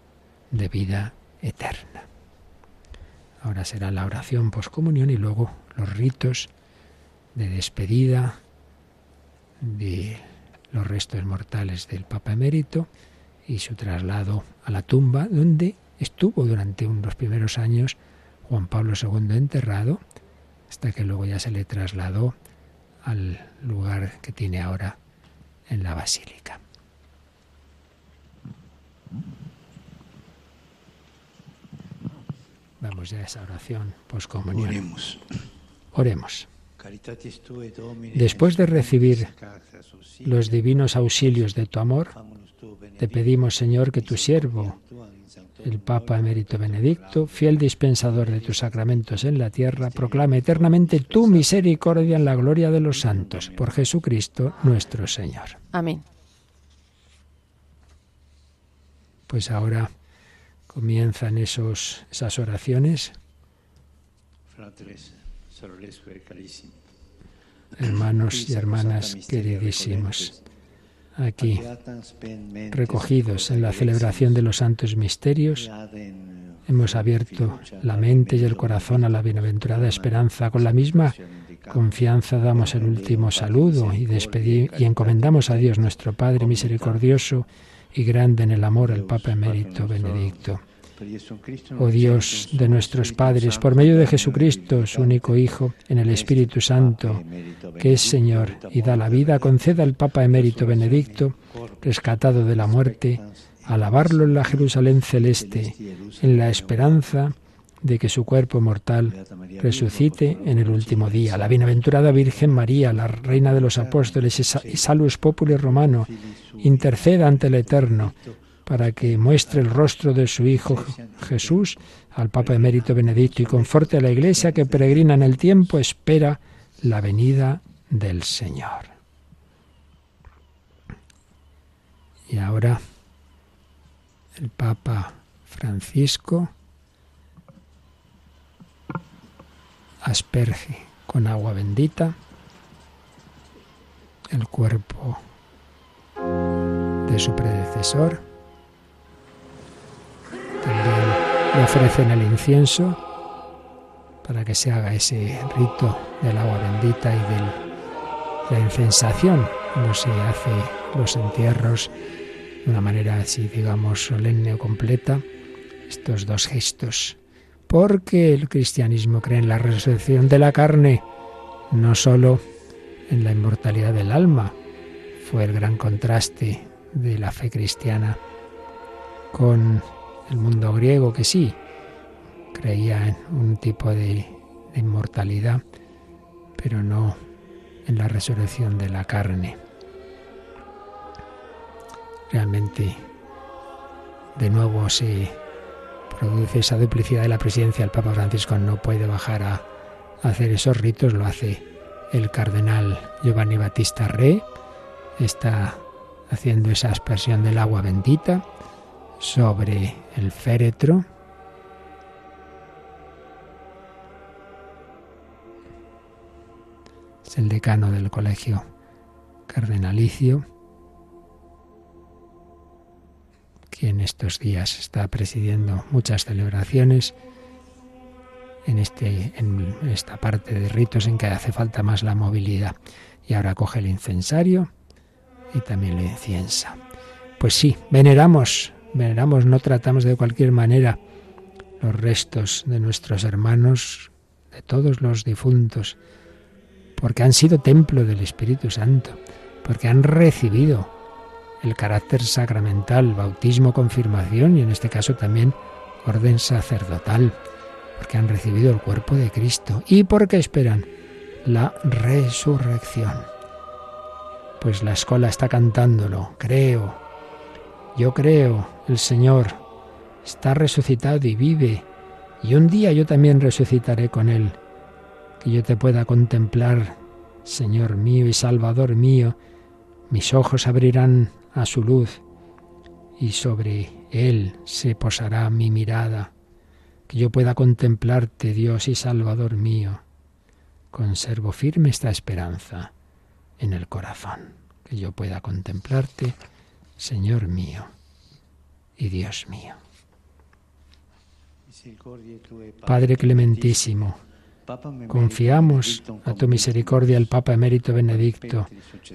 de vida eterna. Ahora será la oración poscomunión y luego los ritos de despedida de los restos mortales del Papa emérito y su traslado a la tumba donde estuvo durante unos primeros años Juan Pablo II enterrado hasta que luego ya se le trasladó al lugar que tiene ahora en la basílica. Vamos ya a esa oración poscomunión. Oremos. Oremos. Después de recibir los divinos auxilios de tu amor, te pedimos, Señor, que tu siervo, el Papa Emérito Benedicto, fiel dispensador de tus sacramentos en la tierra, proclame eternamente tu misericordia en la gloria de los santos, por Jesucristo nuestro Señor. Amén. Pues ahora comienzan esos, esas oraciones. Hermanos y hermanas queridísimos, aquí recogidos en la celebración de los santos misterios, hemos abierto la mente y el corazón a la bienaventurada esperanza. Con la misma confianza damos el último saludo y, y encomendamos a Dios nuestro Padre misericordioso y grande en el amor al Papa Emérito Benedicto Oh Dios de nuestros padres, por medio de Jesucristo, su único Hijo, en el Espíritu Santo, que es Señor y da la vida, conceda al Papa emérito Benedicto, rescatado de la muerte, alabarlo en la Jerusalén celeste, en la esperanza de que su cuerpo mortal resucite en el último día. La bienaventurada Virgen María, la Reina de los Apóstoles y Salus Populi Romano, interceda ante el Eterno para que muestre el rostro de su Hijo Jesús al Papa Emérito Benedicto y conforte a la Iglesia que peregrina en el tiempo, espera la venida del Señor. Y ahora el Papa Francisco asperge con agua bendita el cuerpo de su predecesor le ofrecen el incienso para que se haga ese rito del agua bendita y de la incensación, como se hace los entierros de una manera así, digamos, solemne o completa, estos dos gestos. Porque el cristianismo cree en la resurrección de la carne, no solo en la inmortalidad del alma. Fue el gran contraste de la fe cristiana con el mundo griego que sí creía en un tipo de, inmortalidad, pero no en la resurrección de la carne. Realmente, de nuevo se produce esa duplicidad de la presidencia. El Papa Francisco no puede bajar a, hacer esos ritos, lo hace el cardenal Giovanni Battista Re, está haciendo esa aspersión del agua bendita sobre el féretro. Es el decano del colegio cardenalicio, quien estos días está presidiendo muchas celebraciones en, este, en esta parte de ritos en que hace falta más la movilidad. Y ahora coge el incensario y también lo inciensa. Pues sí, veneramos veneramos, no tratamos de cualquier manera los restos de nuestros hermanos, de todos los difuntos, porque han sido templo del Espíritu Santo, porque han recibido el carácter sacramental, bautismo, confirmación y en este caso también orden sacerdotal, porque han recibido el cuerpo de Cristo y porque esperan la resurrección. Pues la escuela está cantándolo, creo, yo creo, el Señor está resucitado y vive, y un día yo también resucitaré con Él, que yo te pueda contemplar, Señor mío y Salvador mío, mis ojos abrirán a su luz y sobre Él se posará mi mirada, que yo pueda contemplarte, Dios y Salvador mío. Conservo firme esta esperanza en el corazón, que yo pueda contemplarte, Señor mío y Dios mío. Padre clementísimo, Confiamos a tu misericordia el Papa Emérito Benedicto,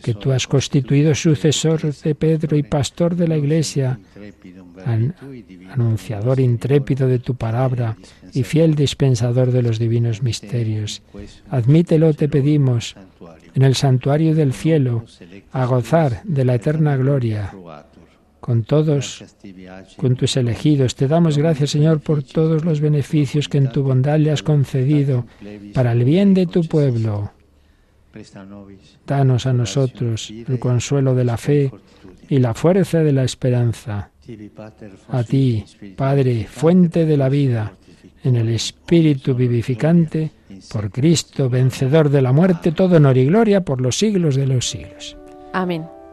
que tú has constituido sucesor de Pedro y pastor de la Iglesia, anunciador intrépido de tu palabra y fiel dispensador de los divinos misterios. Admítelo, te pedimos, en el santuario del cielo, a gozar de la eterna gloria con todos, con tus elegidos. Te damos gracias, Señor, por todos los beneficios que en tu bondad le has concedido para el bien de tu pueblo. Danos a nosotros el consuelo de la fe y la fuerza de la esperanza. A ti, Padre, fuente de la vida, en el Espíritu vivificante, por Cristo, vencedor de la muerte, todo honor y gloria por los siglos de los siglos. Amén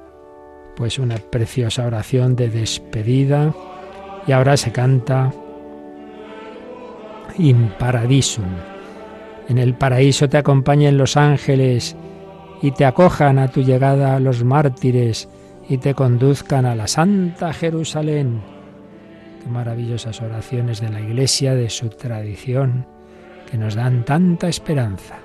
pues una preciosa oración de despedida y ahora se canta In Paradisum. En el paraíso te acompañen los ángeles y te acojan a tu llegada los mártires y te conduzcan a la Santa Jerusalén. Qué maravillosas oraciones de la Iglesia, de su tradición, que nos dan tanta esperanza.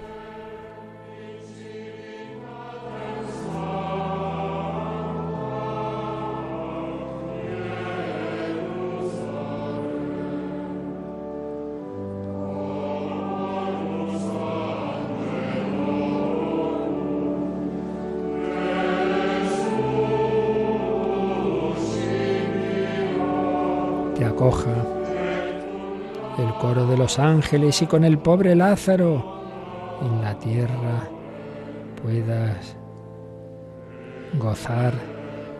Los ángeles y con el pobre Lázaro en la tierra puedas gozar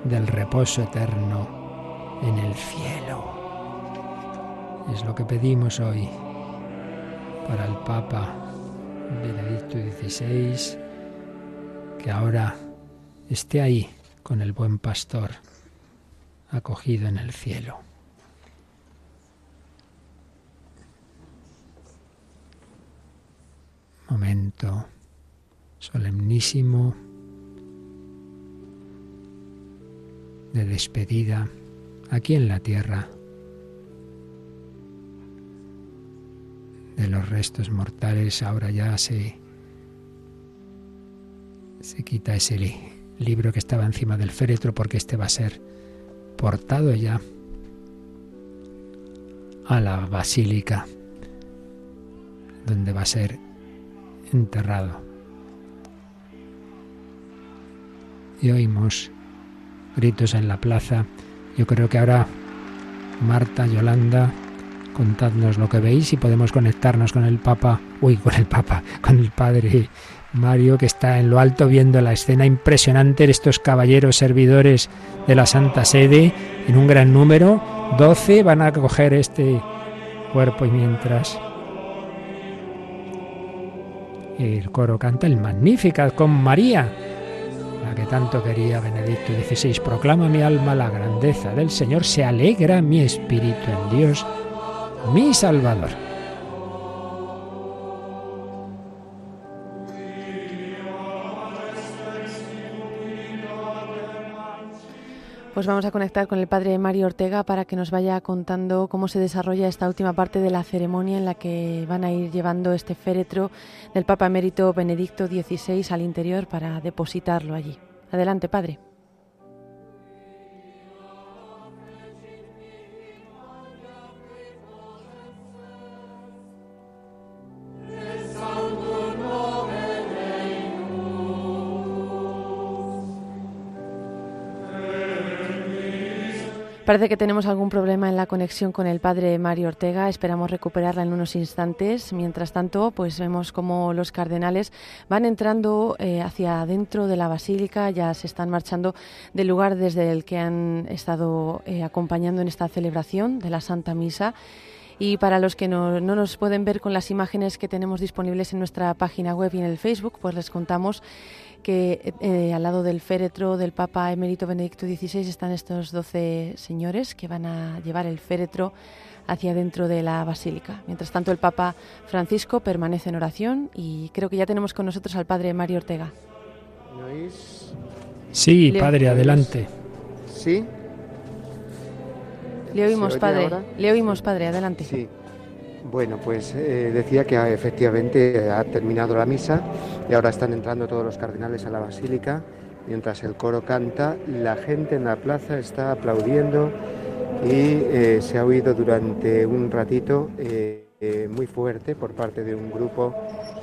del reposo eterno en el cielo. Es lo que pedimos hoy para el Papa Benedicto XVI, que ahora esté ahí con el buen pastor acogido en el cielo. Momento solemnísimo de despedida aquí en la tierra de los restos mortales. Ahora ya se, se quita ese libro que estaba encima del féretro porque este va a ser portado ya a la basílica donde va a ser enterrado. Y oímos gritos en la plaza. Yo creo que ahora Marta, Yolanda, contadnos lo que veis y podemos conectarnos con el Papa, uy, con el Papa, con el Padre Mario que está en lo alto viendo la escena impresionante de estos caballeros servidores de la Santa Sede en un gran número. Doce van a coger este cuerpo y mientras el coro canta el Magnificat con María, la que tanto quería Benedicto XVI. Proclama mi alma la grandeza del Señor, se alegra mi espíritu en Dios, mi Salvador Pues vamos a conectar con el padre Mario Ortega para que nos vaya contando cómo se desarrolla esta última parte de la ceremonia en la que van a ir llevando este féretro del Papa Emérito Benedicto XVI al interior para depositarlo allí. Adelante, padre. Parece que tenemos algún problema en la conexión con el padre Mario Ortega. Esperamos recuperarla en unos instantes. Mientras tanto, pues vemos como los cardenales van entrando eh, hacia adentro de la basílica. Ya se están marchando del lugar desde el que han estado eh, acompañando en esta celebración de la Santa Misa. Y para los que no, no, nos pueden ver con las imágenes que tenemos disponibles en nuestra página web y en el Facebook, pues les contamos que eh, al lado del féretro del Papa Emérito Benedicto XVI están estos doce señores que van a llevar el féretro hacia dentro de la basílica. Mientras tanto, el Papa Francisco permanece en oración y creo que ya tenemos con nosotros al Padre Mario Ortega. Sí, Padre, adelante. Sí. Le oímos, Padre. Le oímos, Padre, adelante. Sí. Bueno, pues eh, decía que ah, efectivamente ha terminado la misa y ahora están entrando todos los cardenales a la basílica. Mientras el coro canta, la gente en la plaza está aplaudiendo y eh, se ha oído durante un ratito eh, muy fuerte por parte de un grupo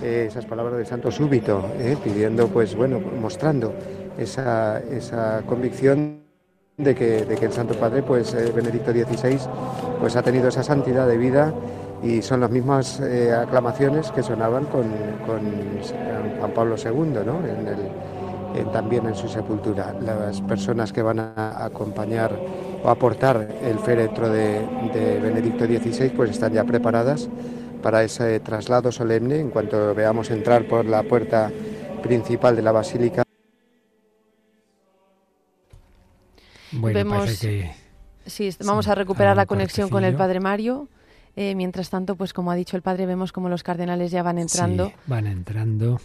esas palabras de santo súbito, pidiendo, pues bueno, mostrando esa, esa convicción de que, de que, el Santo Padre, pues Benedicto XVI, pues ha tenido esa santidad de vida y son las mismas eh, aclamaciones que sonaban con, Juan Pablo II, ¿no? también en su sepultura. Las personas que van a acompañar o aportar el féretro de, Benedicto XVI pues están ya preparadas para ese traslado solemne en cuanto veamos entrar por la puerta principal de la basílica. Bueno, Vemos... que... Sí, vamos a recuperar la conexión con el Padre Mario. Eh, mientras tanto, pues como ha dicho el padre, vemos como los cardenales ya van entrando. van entrando.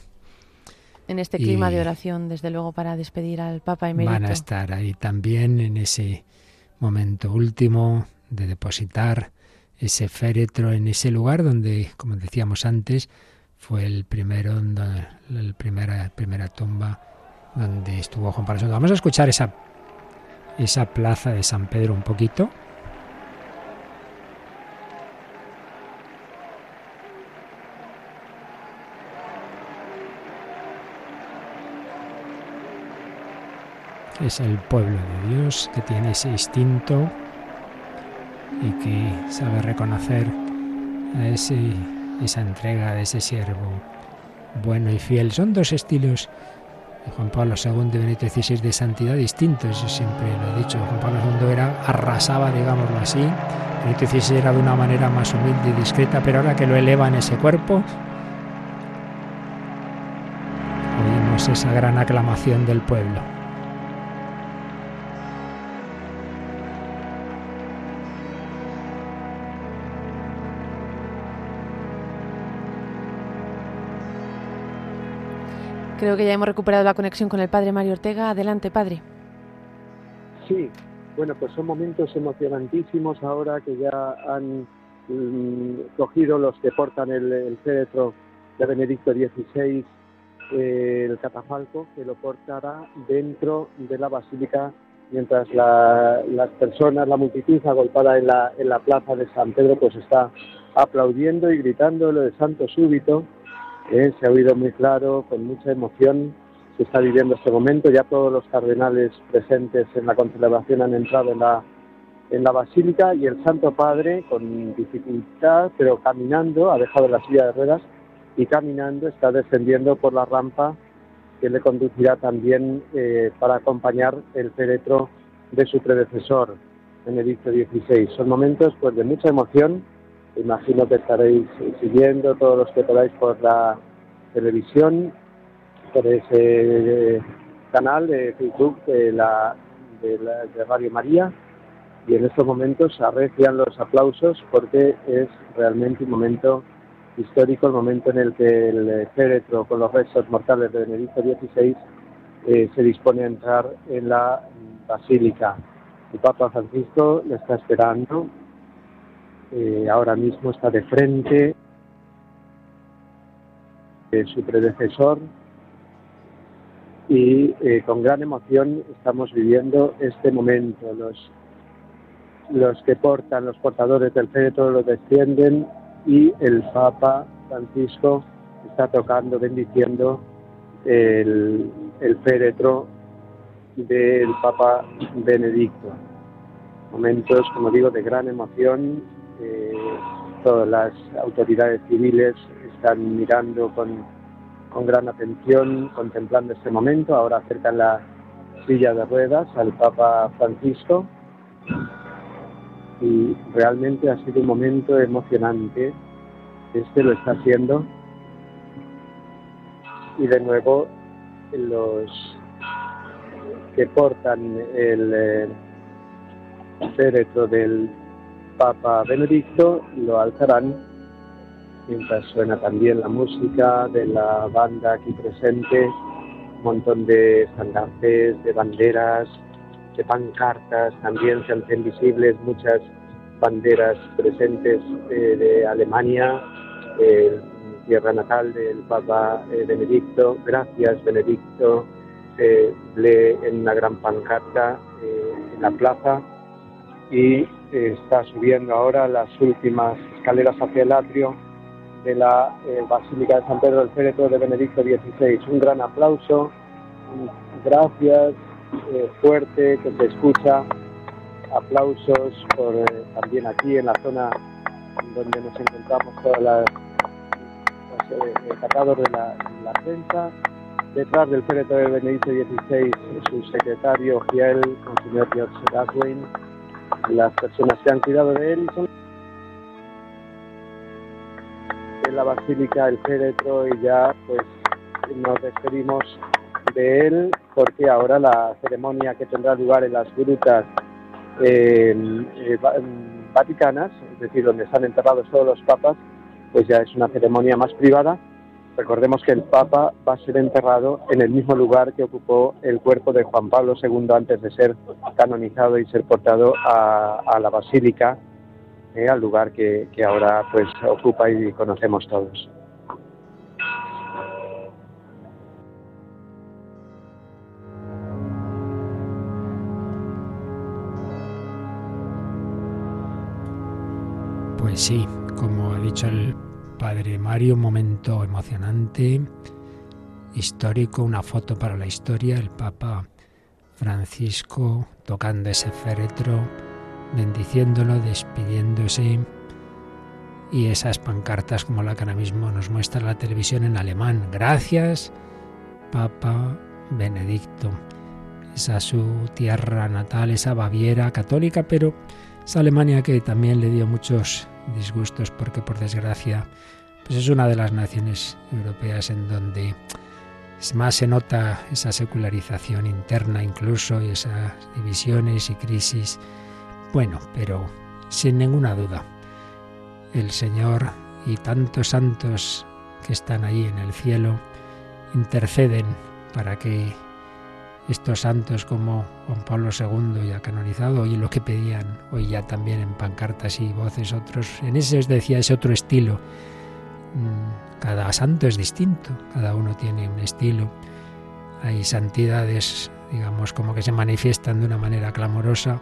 En este clima de oración, desde luego, para despedir al Papa Emérito. Van a estar ahí también en ese momento último de depositar ese féretro en ese lugar donde, como decíamos antes, fue el primero, la primera, primera tumba donde estuvo Juan Pablo II. Vamos a escuchar esa, esa plaza de San Pedro un poquito. Es el pueblo de Dios que tiene ese instinto y que sabe reconocer a ese, esa entrega de ese siervo bueno y fiel. Son dos estilos de Juan Pablo II y Benito XVI de santidad distintos. Yo siempre lo he dicho, Juan Pablo II era, arrasaba, digámoslo así. Benito XVI era de una manera más humilde y discreta, pero ahora que lo eleva en ese cuerpo, oímos esa gran aclamación del pueblo. Creo que ya hemos recuperado la conexión con el padre Mario Ortega. Adelante, padre. Sí, bueno, pues son momentos emocionantísimos ahora que ya han mm, cogido los que portan el, el de Benedicto XVI, eh, el catafalco, que lo portará dentro de la basílica, mientras las personas, la multitud agolpada en la, en la plaza de San Pedro, pues está aplaudiendo y gritando lo de Santo Súbito eh, se ha oído muy claro, con mucha emoción, se está viviendo este momento. Ya todos los cardenales presentes en la concelebración han entrado en la, en la basílica y el Santo Padre, con dificultad, pero caminando, ha dejado la silla de ruedas y caminando está descendiendo por la rampa que le conducirá también eh, para acompañar el féretro de su predecesor, Benedicto XVI. Son momentos pues, de mucha emoción Imagino que estaréis siguiendo todos los que podáis por la televisión, por ese canal de Facebook de, la, de, Radio María. Y en estos momentos arrecian los aplausos porque es realmente un momento histórico, el momento en el que el féretro con los restos mortales de Benedicto XVI eh, se dispone a entrar en la basílica. El Papa Francisco le está esperando eh, ahora mismo está de frente de su predecesor y eh, con gran emoción estamos viviendo este momento. Los, los que portan, los portadores del féretro lo descienden y el Papa Francisco está tocando, bendiciendo el, el féretro del Papa Benedicto. momentos, como digo, de gran emoción. Eh, todas las autoridades civiles están mirando con, con gran atención, contemplando este momento. Ahora acercan la silla de ruedas al Papa Francisco y realmente ha sido un momento emocionante. Este lo está haciendo. Y de nuevo los que portan el eh, del Papa Benedicto lo alzarán mientras suena también la música de la banda aquí presente, un montón de estandartes, de banderas, de pancartas, también se hacen visibles muchas banderas presentes eh, de Alemania, tierra natal del Papa eh, Benedicto. Gracias, Benedicto. Lee en una gran pancarta eh, en la plaza y está subiendo ahora las últimas escaleras hacia el atrio de la Basílica de San Pedro del Féretro de Benedicto XVI. Un gran aplauso. Gracias eh, fuerte que se escucha, aplausos por eh, también aquí en la zona donde nos encontramos todas las los, eh, de la, la, prensa. Detrás del féretro de Benedicto XVI, su secretario Giel, el señor George Gaswain, las personas que han cuidado de él y son en la basílica el féretro y ya pues nos despedimos de él porque ahora la ceremonia que tendrá lugar en las grutas eh, vaticanas, es decir, donde están enterrados todos los papas, pues ya es una ceremonia más privada. Recordemos que el Papa va a ser enterrado en el mismo lugar que ocupó el cuerpo de Juan Pablo II antes de ser canonizado y ser portado a, la Basílica, eh, al lugar que, ahora pues ocupa y conocemos todos. Pues sí, como ha dicho el padre Mario, un momento emocionante, histórico, una foto para la historia, el Papa Francisco tocando ese féretro, bendiciéndolo, despidiéndose y esas pancartas como la que ahora mismo nos muestra la televisión en alemán. Gracias, Papa Benedicto. Esa su tierra natal, esa Baviera católica, pero esa Alemania que también le dio muchos disgustos porque por desgracia pues es una de las naciones europeas en donde más se nota esa secularización interna incluso y esas divisiones y crisis. Bueno, pero sin ninguna duda, el Señor y tantos santos que están ahí en el cielo interceden para que estos santos como Juan Pablo II ya canonizado, y lo que pedían hoy ya también en pancartas y voces otros, en ese os decía ese otro estilo. Mm, cada santo es distinto, cada uno tiene un estilo. Hay santidades, digamos, como que se manifiestan de una manera clamorosa,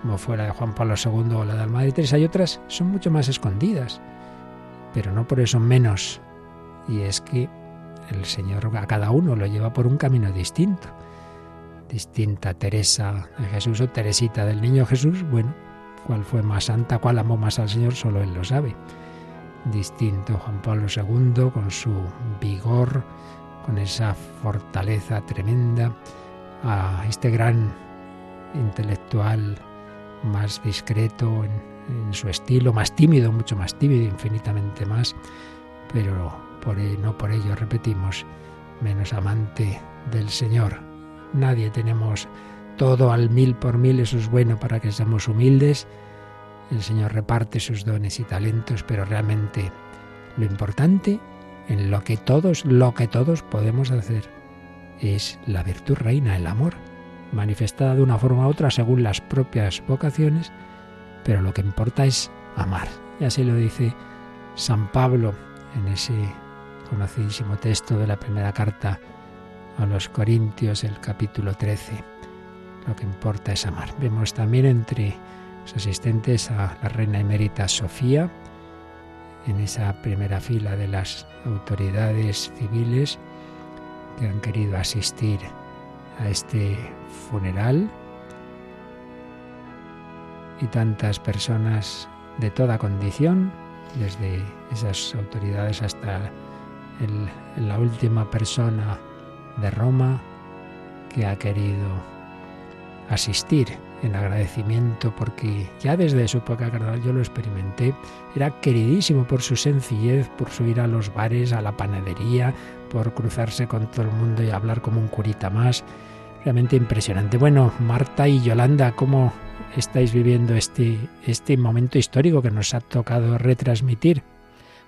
como fuera de Juan Pablo II o la de Alma de Teresa. Hay otras son mucho más escondidas, pero no por eso menos. Y es que el Señor a cada uno lo lleva por un camino distinto distinta Teresa de Jesús o Teresita del Niño Jesús, bueno, cuál fue más santa, cuál amó más al Señor, solo Él lo sabe. Distinto Juan Pablo II con su vigor, con esa fortaleza tremenda, a este gran intelectual más discreto en, su estilo, más tímido, mucho más tímido, infinitamente más, pero por, no por ello, repetimos, menos amante del Señor, Nadie tenemos todo al mil por mil, eso es bueno para que seamos humildes. El Señor reparte sus dones y talentos, pero realmente lo importante en lo que todos, lo que todos podemos hacer es la virtud reina, el amor, manifestada de una forma u otra según las propias vocaciones, pero lo que importa es amar. Y así lo dice San Pablo en ese conocidísimo texto de la primera carta a los Corintios, el capítulo 13. Lo que importa es amar. Vemos también entre los asistentes a la reina emérita Sofía, en esa primera fila de las autoridades civiles que han querido asistir a este funeral. y tantas personas de toda condición, desde esas autoridades hasta la última persona de Roma que ha querido asistir en agradecimiento porque ya desde su época carnaval yo lo experimenté, era queridísimo por su sencillez, por subir a los bares, a la panadería, por cruzarse con todo el mundo y hablar como un curita más. Realmente impresionante. Bueno, Marta y Yolanda, ¿cómo estáis viviendo este, este momento histórico que nos ha tocado retransmitir?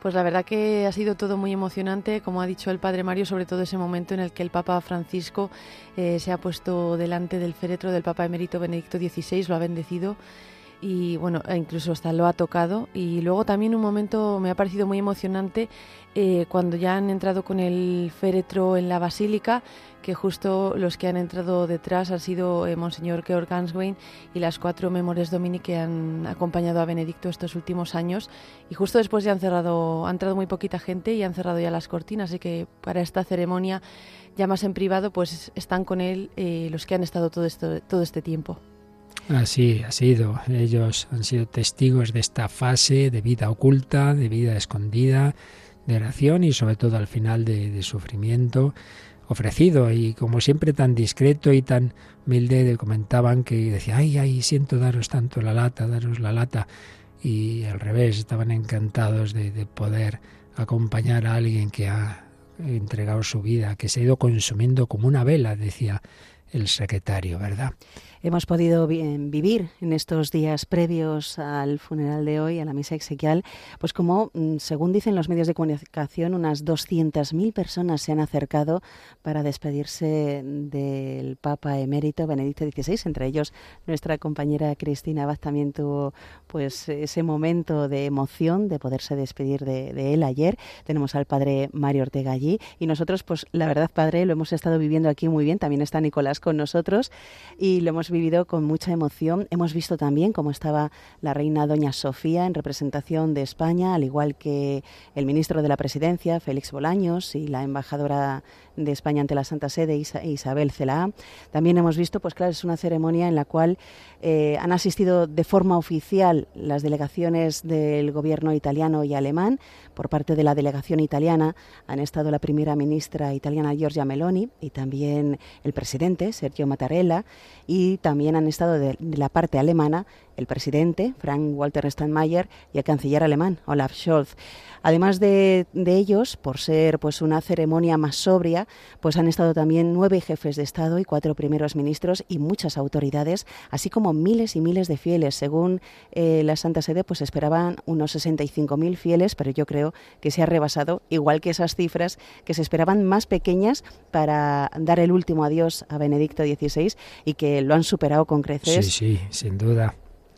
Pues la verdad que ha sido todo muy emocionante, como ha dicho el padre Mario, sobre todo ese momento en el que el Papa Francisco eh, se ha puesto delante del féretro del Papa emérito Benedicto XVI, lo ha bendecido y bueno, e incluso hasta lo ha tocado. Y luego también un momento me ha parecido muy emocionante eh, cuando ya han entrado con el féretro en la basílica, que justo los que han entrado detrás han sido eh, Monseñor Georg Ganswein y las cuatro Memores Domini que han acompañado a Benedicto estos últimos años. Y justo después ya han cerrado, ha entrado muy poquita gente y han cerrado ya las cortinas, así que para esta ceremonia ya más en privado, pues están con él eh, los que han estado todo, esto, todo este tiempo. Así ha sido. Ellos han sido testigos de esta fase de vida oculta, de vida escondida, de oración y sobre todo al final de, sufrimiento ofrecido. Y como siempre tan discreto y tan humilde comentaban que decía ay ay siento daros tanto la lata daros la lata y al revés estaban encantados de, de poder acompañar a alguien que ha entregado su vida que se ha ido consumiendo como una vela decía el secretario verdad hemos podido vivir en estos días previos al funeral de hoy, a la misa exequial, pues como, mm, según dicen los medios de comunicación, unas 200.000 personas se han acercado para despedirse del Papa emérito Benedicto XVI. Entre ellos, nuestra compañera Cristina Abad también tuvo pues ese momento de emoción de poderse despedir de, de él ayer. Tenemos al padre Mario Ortega allí y nosotros, pues la verdad, padre, lo hemos estado viviendo aquí muy bien. También está Nicolás con nosotros y lo hemos con mucha emoción. Hemos visto también cómo estaba la reina Doña Sofía en representación de España, al igual que el ministro de la Presidencia, Félix Bolaños, y la embajadora de España ante la Santa Sede, Isabel Celá. También hemos visto, pues claro, es una ceremonia en la cual eh, han asistido de forma oficial las delegaciones del gobierno italiano y alemán. Por parte de la delegación italiana han estado la primera ministra italiana Giorgia Meloni y también el presidente Sergio Mattarella y también han estado de, la parte alemana el presidente Frank Walter Steinmeier y el canciller alemán Olaf Scholz. Además de, ellos, por ser pues una ceremonia más sobria, pues han estado también nueve jefes de Estado y cuatro primeros ministros y muchas autoridades, así como miles y miles de fieles. Según eh, la Santa Sede, pues esperaban unos 65.000 fieles, pero yo creo que se ha rebasado, igual que esas cifras que se esperaban más pequeñas para dar el último adiós a Benedicto XVI y que lo han superado con creces. Sí, sí, sin duda.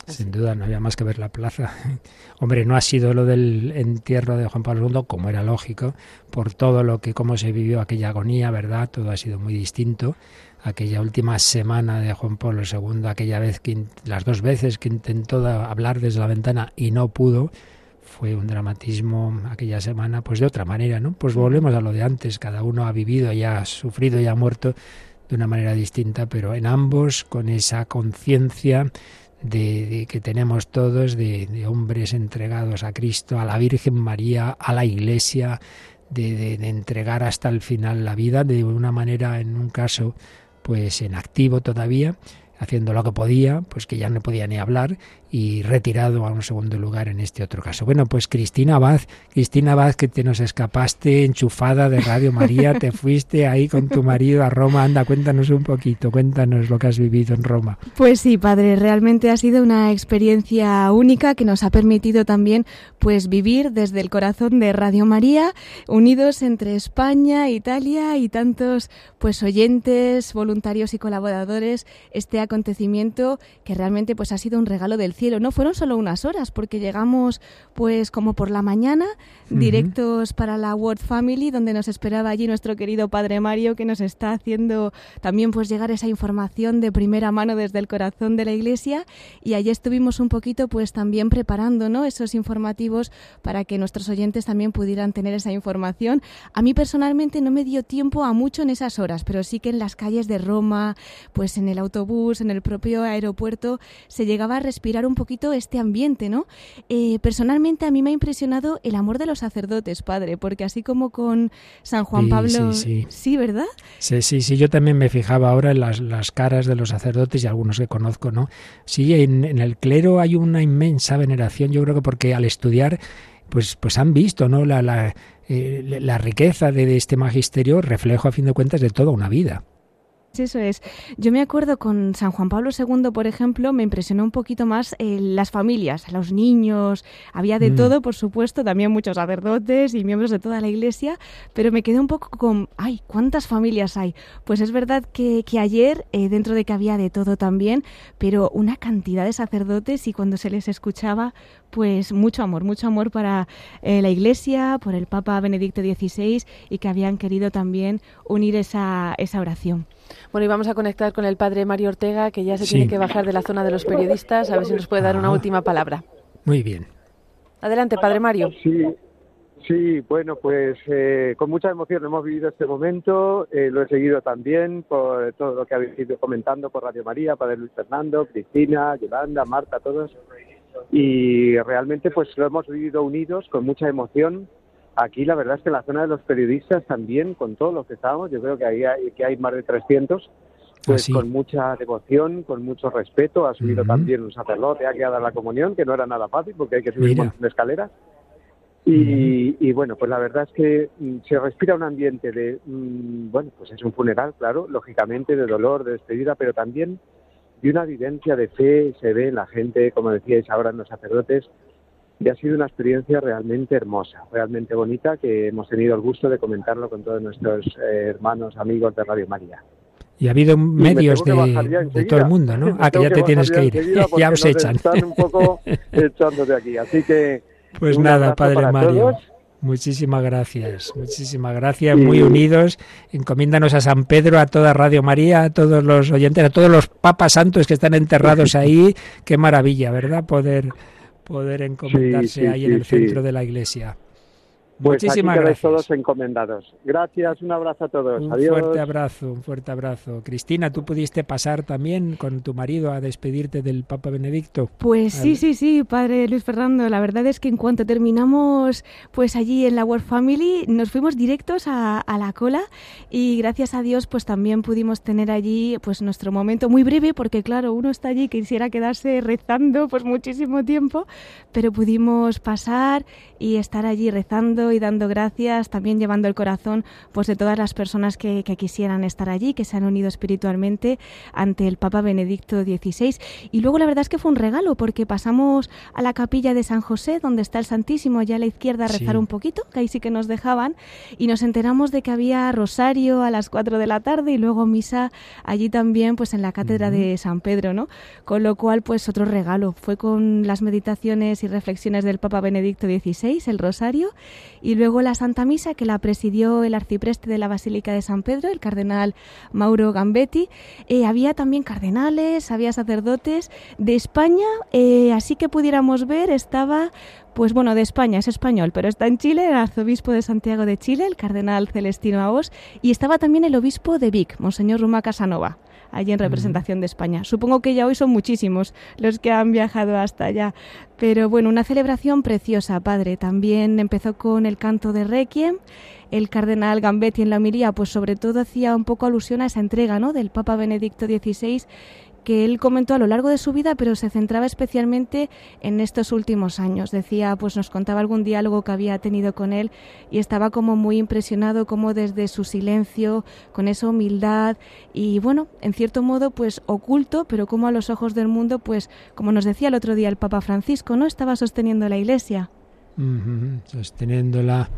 Sin duda, no había más que ver la plaza. Hombre, no ha sido lo del entierro de Juan Pablo II, como era lógico, por todo lo que, cómo se vivió aquella agonía, ¿verdad? Todo ha sido muy distinto. Aquella última semana de Juan Pablo II, aquella vez que, las dos veces que intentó hablar desde la ventana y no pudo, fue un dramatismo aquella semana, pues de otra manera, ¿no? Pues volvemos a lo de antes, cada uno ha vivido y ha sufrido y ha muerto de una manera distinta, pero en ambos con esa conciencia de, que tenemos todos, de, hombres entregados a Cristo, a la Virgen María, a la Iglesia, de, de, entregar hasta el final la vida de una manera, en un caso, pues en activo todavía, haciendo lo que podía, pues que ya no podía ni hablar, y retirado a un segundo lugar en este otro caso. Bueno, pues Cristina Abad, Cristina Abad, que te nos escapaste enchufada de Radio María, te fuiste ahí con tu marido a Roma. Anda, cuéntanos un poquito, cuéntanos lo que has vivido en Roma. Pues sí, padre, realmente ha sido una experiencia única que nos ha permitido también pues vivir desde el corazón de Radio María, unidos entre España, Italia y tantos pues oyentes, voluntarios y colaboradores, este acontecimiento que realmente pues ha sido un regalo del cielo. No fueron solo unas horas, porque llegamos pues como por la mañana, directos para la World Family, donde nos esperaba allí nuestro querido Padre Mario, que nos está haciendo también pues llegar esa información de primera mano desde el corazón de la Iglesia. Y allí estuvimos un poquito pues también preparando ¿no? esos informativos para que nuestros oyentes también pudieran tener esa información. A mí personalmente no me dio tiempo a mucho en esas horas, pero sí que en las calles de Roma, pues en el autobús, en el propio aeropuerto se llegaba a respirar un poquito este ambiente, ¿no? Eh, personalmente a mí me ha impresionado el amor de los sacerdotes, padre, porque así como con San Juan Pablo... Sí, sí. ¿verdad? Sí, sí, sí, yo también me fijaba ahora en las, las caras de los sacerdotes y algunos que conozco, ¿no? Sí, en, en el clero hay una inmensa veneración, yo creo que porque al estudiar pues, pues han visto ¿no? la, la, eh, la riqueza de, de este magisterio, reflejo a fin de cuentas de toda una vida. Eso es. Yo me acuerdo con San Juan Pablo II, por ejemplo, me impresionó un poquito más eh, las familias, los niños, había de Mm. todo, por supuesto, también muchos sacerdotes y miembros de toda la iglesia, pero me quedé un poco con, ay, ¿cuántas familias hay? Pues es verdad que, que ayer, eh, dentro de que había de todo también, pero una cantidad de sacerdotes y cuando se les escuchaba, pues mucho amor, mucho amor para eh, la iglesia, por el Papa Benedicto XVI y que habían querido también unir esa, esa oración. Bueno, y vamos a conectar con el padre Mario Ortega, que ya se Sí. tiene que bajar de la zona de los periodistas, a ver si nos puede dar una Ah. última palabra. Muy bien. Adelante, padre Mario. Sí, sí, bueno, pues eh, con mucha emoción hemos vivido este momento, eh, lo he seguido también por todo lo que habéis ido comentando por Radio María, Padre Luis Fernando, Cristina, Yolanda, Marta, todos, y realmente pues lo hemos vivido unidos con mucha emoción. Aquí la verdad es que en la zona de los periodistas también, con todos los que estamos, yo creo que ahí hay, que hay más de 300, pues Ah, con mucha devoción, con mucho respeto, ha subido también un sacerdote, ha quedado la comunión, que no era nada fácil porque hay que subir Mira. de escaleras. Y, y bueno, pues la verdad es que mm, se respira un ambiente de, mm, bueno, pues es un funeral, claro, lógicamente, de dolor, de despedida, pero también de una vivencia de fe, se ve en la gente, como decíais ahora en los sacerdotes, y ha sido una experiencia realmente hermosa, realmente bonita, que hemos tenido el gusto de comentarlo con todos nuestros eh, hermanos, amigos de Radio María. Y ha habido me medios de, todo el mundo, ¿no? Ah, que ya te tienes que ir. ya os echan. Están un poco echando de aquí, así que Pues nada, Padre Mario. todos. Muchísimas gracias, muchísimas gracias, muy unidos. Encomiéndanos a San Pedro, a toda Radio María, a todos los oyentes, a todos los papas santos que están enterrados ahí. Qué maravilla, ¿verdad? Poder, poder encomendarse sí, ahí en el centro de la iglesia. Pues Muchísimas aquí gracias. todos encomendados. Gracias, un abrazo a todos. Un Adiós. fuerte abrazo, un fuerte abrazo. Cristina, ¿tú pudiste pasar también con tu marido a despedirte del Papa Benedicto? Pues sí, Al- sí, sí, padre Luis Fernando. La verdad es que en cuanto terminamos, pues allí en la World Family, nos fuimos directos a, a la cola y gracias a Dios, pues también pudimos tener allí, pues nuestro momento muy breve, porque claro, uno está allí que quisiera quedarse rezando, pues muchísimo tiempo, pero pudimos pasar y estar allí rezando y dando gracias, también llevando el corazón, pues de todas las personas que, que quisieran estar allí, que se han unido espiritualmente ante el Papa Benedicto XVI. Y luego la verdad es que fue un regalo porque pasamos a la capilla de San José, donde está el Santísimo, ya a la izquierda a rezar Sí. un poquito, que ahí sí que nos dejaban, y nos enteramos de que había rosario a las 4 de la tarde y luego misa allí también, pues en la cátedra de San Pedro, ¿no? Con lo cual, pues otro regalo. Fue con las meditaciones y reflexiones del Papa Benedicto XVI, el rosario, y luego la Santa Misa que la presidió el arcipreste de la Basílica de San Pedro, el cardenal Mauro Gambetti. Eh, había también cardenales, había sacerdotes de España, eh, así que pudiéramos ver, estaba, pues bueno, de España, es español, pero está en Chile, el arzobispo de Santiago de Chile, el cardenal Celestino Aos, y estaba también el obispo de Vic, Monseñor Ruma Casanova allí en representación de España. Supongo que ya hoy son muchísimos los que han viajado hasta allá. Pero bueno, una celebración preciosa, padre. También empezó con el canto de Requiem. El cardenal Gambetti en la homilía, pues sobre todo hacía un poco alusión a esa entrega ¿no? del Papa Benedicto XVI que él comentó a lo largo de su vida, pero se centraba especialmente en estos últimos años. Decía, pues nos contaba algún diálogo que había tenido con él y estaba como muy impresionado como desde su silencio, con esa humildad y bueno, en cierto modo pues oculto, pero como a los ojos del mundo, pues como nos decía el otro día el Papa Francisco, ¿no? Estaba sosteniendo la Iglesia. Sosteniéndola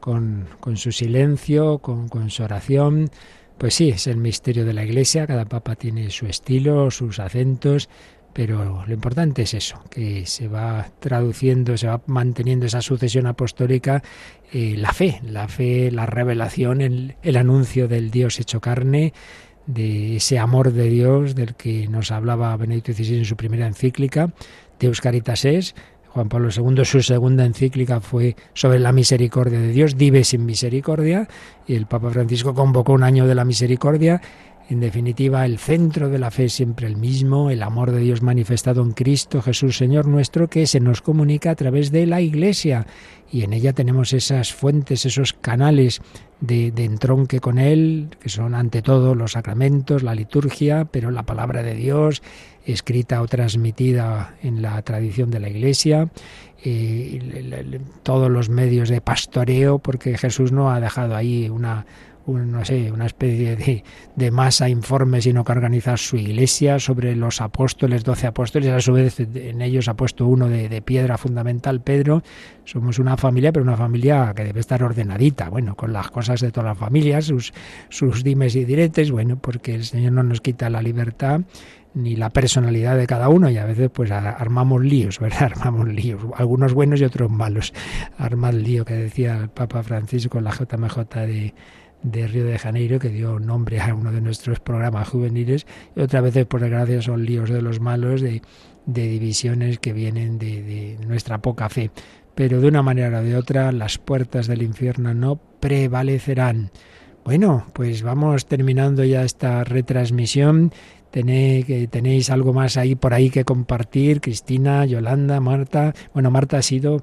con, con su silencio, con, con su oración. Pues sí, es el misterio de la Iglesia, cada papa tiene su estilo, sus acentos, pero lo importante es eso, que se va traduciendo, se va manteniendo esa sucesión apostólica, eh, la fe, la fe, la revelación, el, el anuncio del Dios hecho carne, de ese amor de Dios del que nos hablaba Benedicto XVI en su primera encíclica, Deus Caritas es, Juan Pablo II, su segunda encíclica fue sobre la misericordia de Dios, Dive sin misericordia, y el Papa Francisco convocó un año de la misericordia, En definitiva, el centro de la fe es siempre el mismo, el amor de Dios manifestado en Cristo Jesús Señor nuestro, que se nos comunica a través de la Iglesia. Y en ella tenemos esas fuentes, esos canales de, entronque con Él, que son ante todo los sacramentos, la liturgia, pero la palabra de Dios, escrita o transmitida en la tradición de la Iglesia, eh, todos los medios de pastoreo, porque Jesús no ha dejado ahí una, no sé, una especie de, de, masa informe, sino que organiza su iglesia sobre los apóstoles, doce apóstoles, a su vez en ellos ha puesto uno de, piedra fundamental, Pedro. Somos una familia, pero una familia que debe estar ordenadita, bueno, con las cosas de todas las familias, sus, sus dimes y diretes, bueno, porque el Señor no nos quita la libertad ni la personalidad de cada uno y a veces pues armamos líos, ¿verdad? Armamos líos, algunos buenos y otros malos. Arma el lío que decía el Papa Francisco en la JMJ de, de Río de Janeiro, que dio nombre a uno de nuestros programas juveniles, y otras veces, por desgracia, son líos de los malos, de, de divisiones que vienen de, de nuestra poca fe. Pero de una manera o de otra, las puertas del infierno no prevalecerán. Bueno, pues vamos terminando ya esta retransmisión Tenéis, tenéis algo más ahí por ahí que compartir, Cristina, Yolanda, Marta. Bueno, Marta ha sido,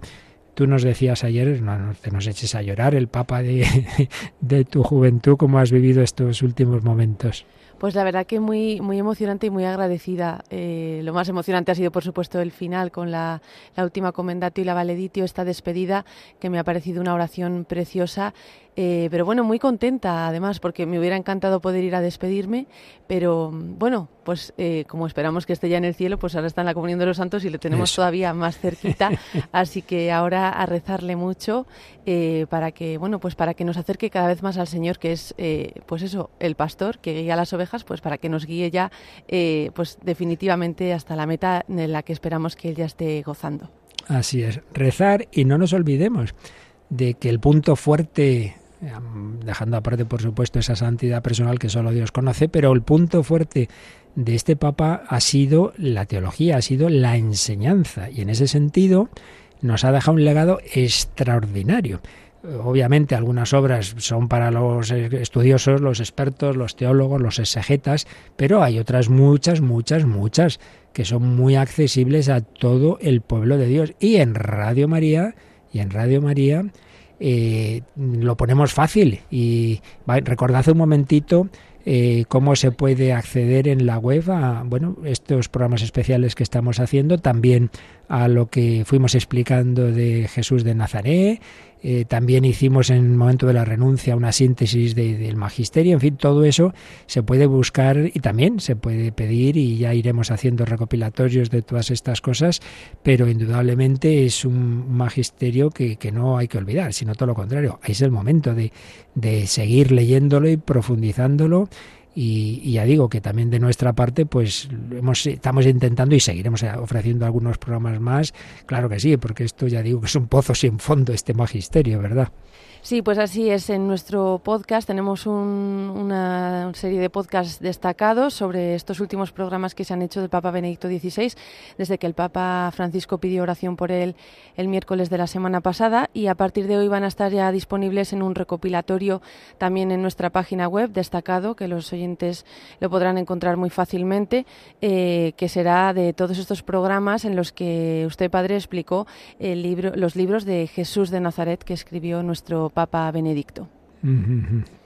tú nos decías ayer, no, te nos eches a llorar, el papa de, de tu juventud, ¿cómo has vivido estos últimos momentos? Pues la verdad que muy, muy emocionante y muy agradecida. Eh, lo más emocionante ha sido, por supuesto, el final con la, la última comendatio y la valeditio, esta despedida, que me ha parecido una oración preciosa. Eh, pero bueno, muy contenta además porque me hubiera encantado poder ir a despedirme, pero bueno, pues eh, como esperamos que esté ya en el cielo, pues ahora está en la comunión de los santos y le tenemos todavía más cerquita, así que ahora a rezarle mucho eh, para que bueno, pues para que nos acerque cada vez más al Señor, que es pues eso, el pastor que guía las ovejas, pues para que nos guíe ya pues definitivamente hasta la meta en la que esperamos que él ya esté gozando. Así es, rezar y no nos olvidemos de que el punto fuerte dejando aparte, por supuesto, esa santidad personal que solo Dios conoce, pero el punto fuerte de este Papa ha sido la teología, ha sido la enseñanza, y en ese sentido nos ha dejado un legado extraordinario. Obviamente algunas obras son para los estudiosos, los expertos, los teólogos, los exegetas, pero hay otras muchas, muchas, muchas que son muy accesibles a todo el pueblo de Dios. Y en Radio María, y en Radio María, eh, lo ponemos fácil. Y recordad un momentito eh, cómo se puede acceder en la web a bueno, estos programas especiales que estamos haciendo, también a lo que fuimos explicando de Jesús de Nazaret, eh, también hicimos en el momento de la renuncia una síntesis del magisterio, en fin, todo eso se puede buscar y también se puede pedir y ya iremos haciendo recopilatorios de todas estas cosas, pero indudablemente es un magisterio que, no hay que olvidar, sino todo lo contrario, es el momento de, de seguir leyéndolo y profundizándolo y, ya digo que también de nuestra parte, pues hemos, estamos intentando y seguiremos ofreciendo algunos programas más. Claro que sí, porque esto ya digo que es un pozo sin fondo este magisterio, ¿verdad? Sí, pues así es. En nuestro podcast tenemos una serie de podcasts destacados sobre estos últimos programas que se han hecho del Papa Benedicto XVI, desde que el Papa Francisco pidió oración por él el miércoles de la semana pasada y a partir de hoy van a estar ya disponibles en un recopilatorio también en nuestra página web destacado, que los oyentes lo podrán encontrar muy fácilmente, eh, que será de todos estos programas en los que usted, Padre, explicó el libro, los libros de Jesús de Nazaret que escribió nuestro Papa Benedicto.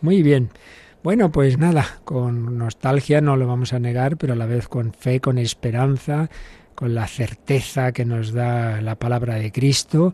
Muy bien. Bueno, pues nada, con nostalgia no lo vamos a negar, pero a la vez con fe, con esperanza, con la certeza que nos da la palabra de Cristo.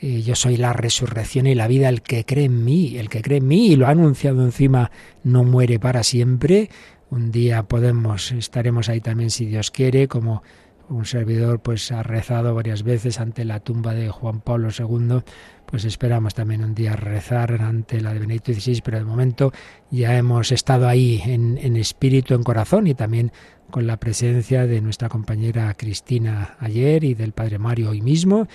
Eh, yo soy la resurrección y la vida, el que cree en mí, el que cree en mí y lo ha anunciado encima, no muere para siempre. Un día podemos, estaremos ahí también si Dios quiere, como un servidor pues ha rezado varias veces ante la tumba de Juan Pablo II pues esperamos también un día rezar ante la de Benedicto XVI, pero de momento ya hemos estado ahí en, en espíritu, en corazón y también con la presencia de nuestra compañera Cristina ayer y del Padre Mario hoy mismo,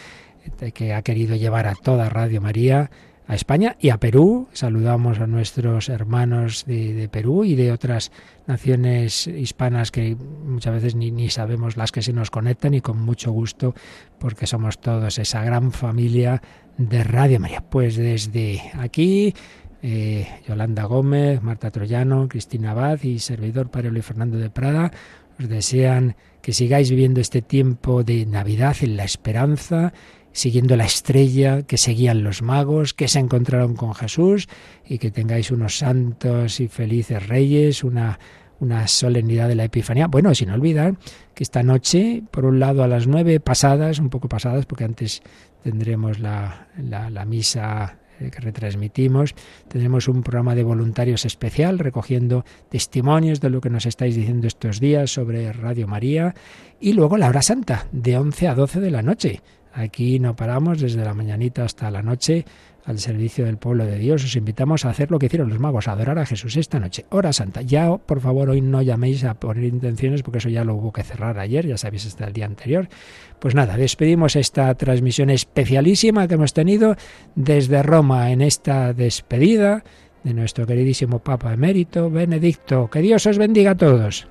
que ha querido llevar a toda Radio María a España y a Perú. Saludamos a nuestros hermanos de, Perú y de otras naciones hispanas que muchas veces ni, sabemos las que se nos conectan y con mucho gusto porque somos todos esa gran familia de Radio María. Pues desde aquí eh, Yolanda Gómez, Marta Troyano, Cristina Abad y servidor Padre Luis Fernando de Prada, os desean que sigáis viviendo este tiempo de Navidad en la esperanza, siguiendo la estrella que seguían los magos, que se encontraron con Jesús y que tengáis unos santos y felices reyes, una, una solemnidad de la Epifanía. Bueno, sin olvidar que esta noche, por un lado a las nueve pasadas, un poco pasadas, porque antes tendremos la, la, la misa eh, que retransmitimos. Tendremos un programa de voluntarios especial recogiendo testimonios de lo que nos estáis diciendo estos días sobre Radio María y luego la hora santa de 11 a 12 de la noche. Aquí no paramos desde la mañanita hasta la noche al servicio del pueblo de Dios. Os invitamos a hacer lo que hicieron los magos, a adorar a Jesús esta noche. Hora santa. Ya, por favor, hoy no llaméis a poner intenciones porque eso ya lo hubo que cerrar ayer, ya sabéis, hasta el día anterior. Pues nada, despedimos esta transmisión especialísima que hemos tenido desde Roma en esta despedida de nuestro queridísimo Papa emérito Benedicto. Que Dios os bendiga a todos.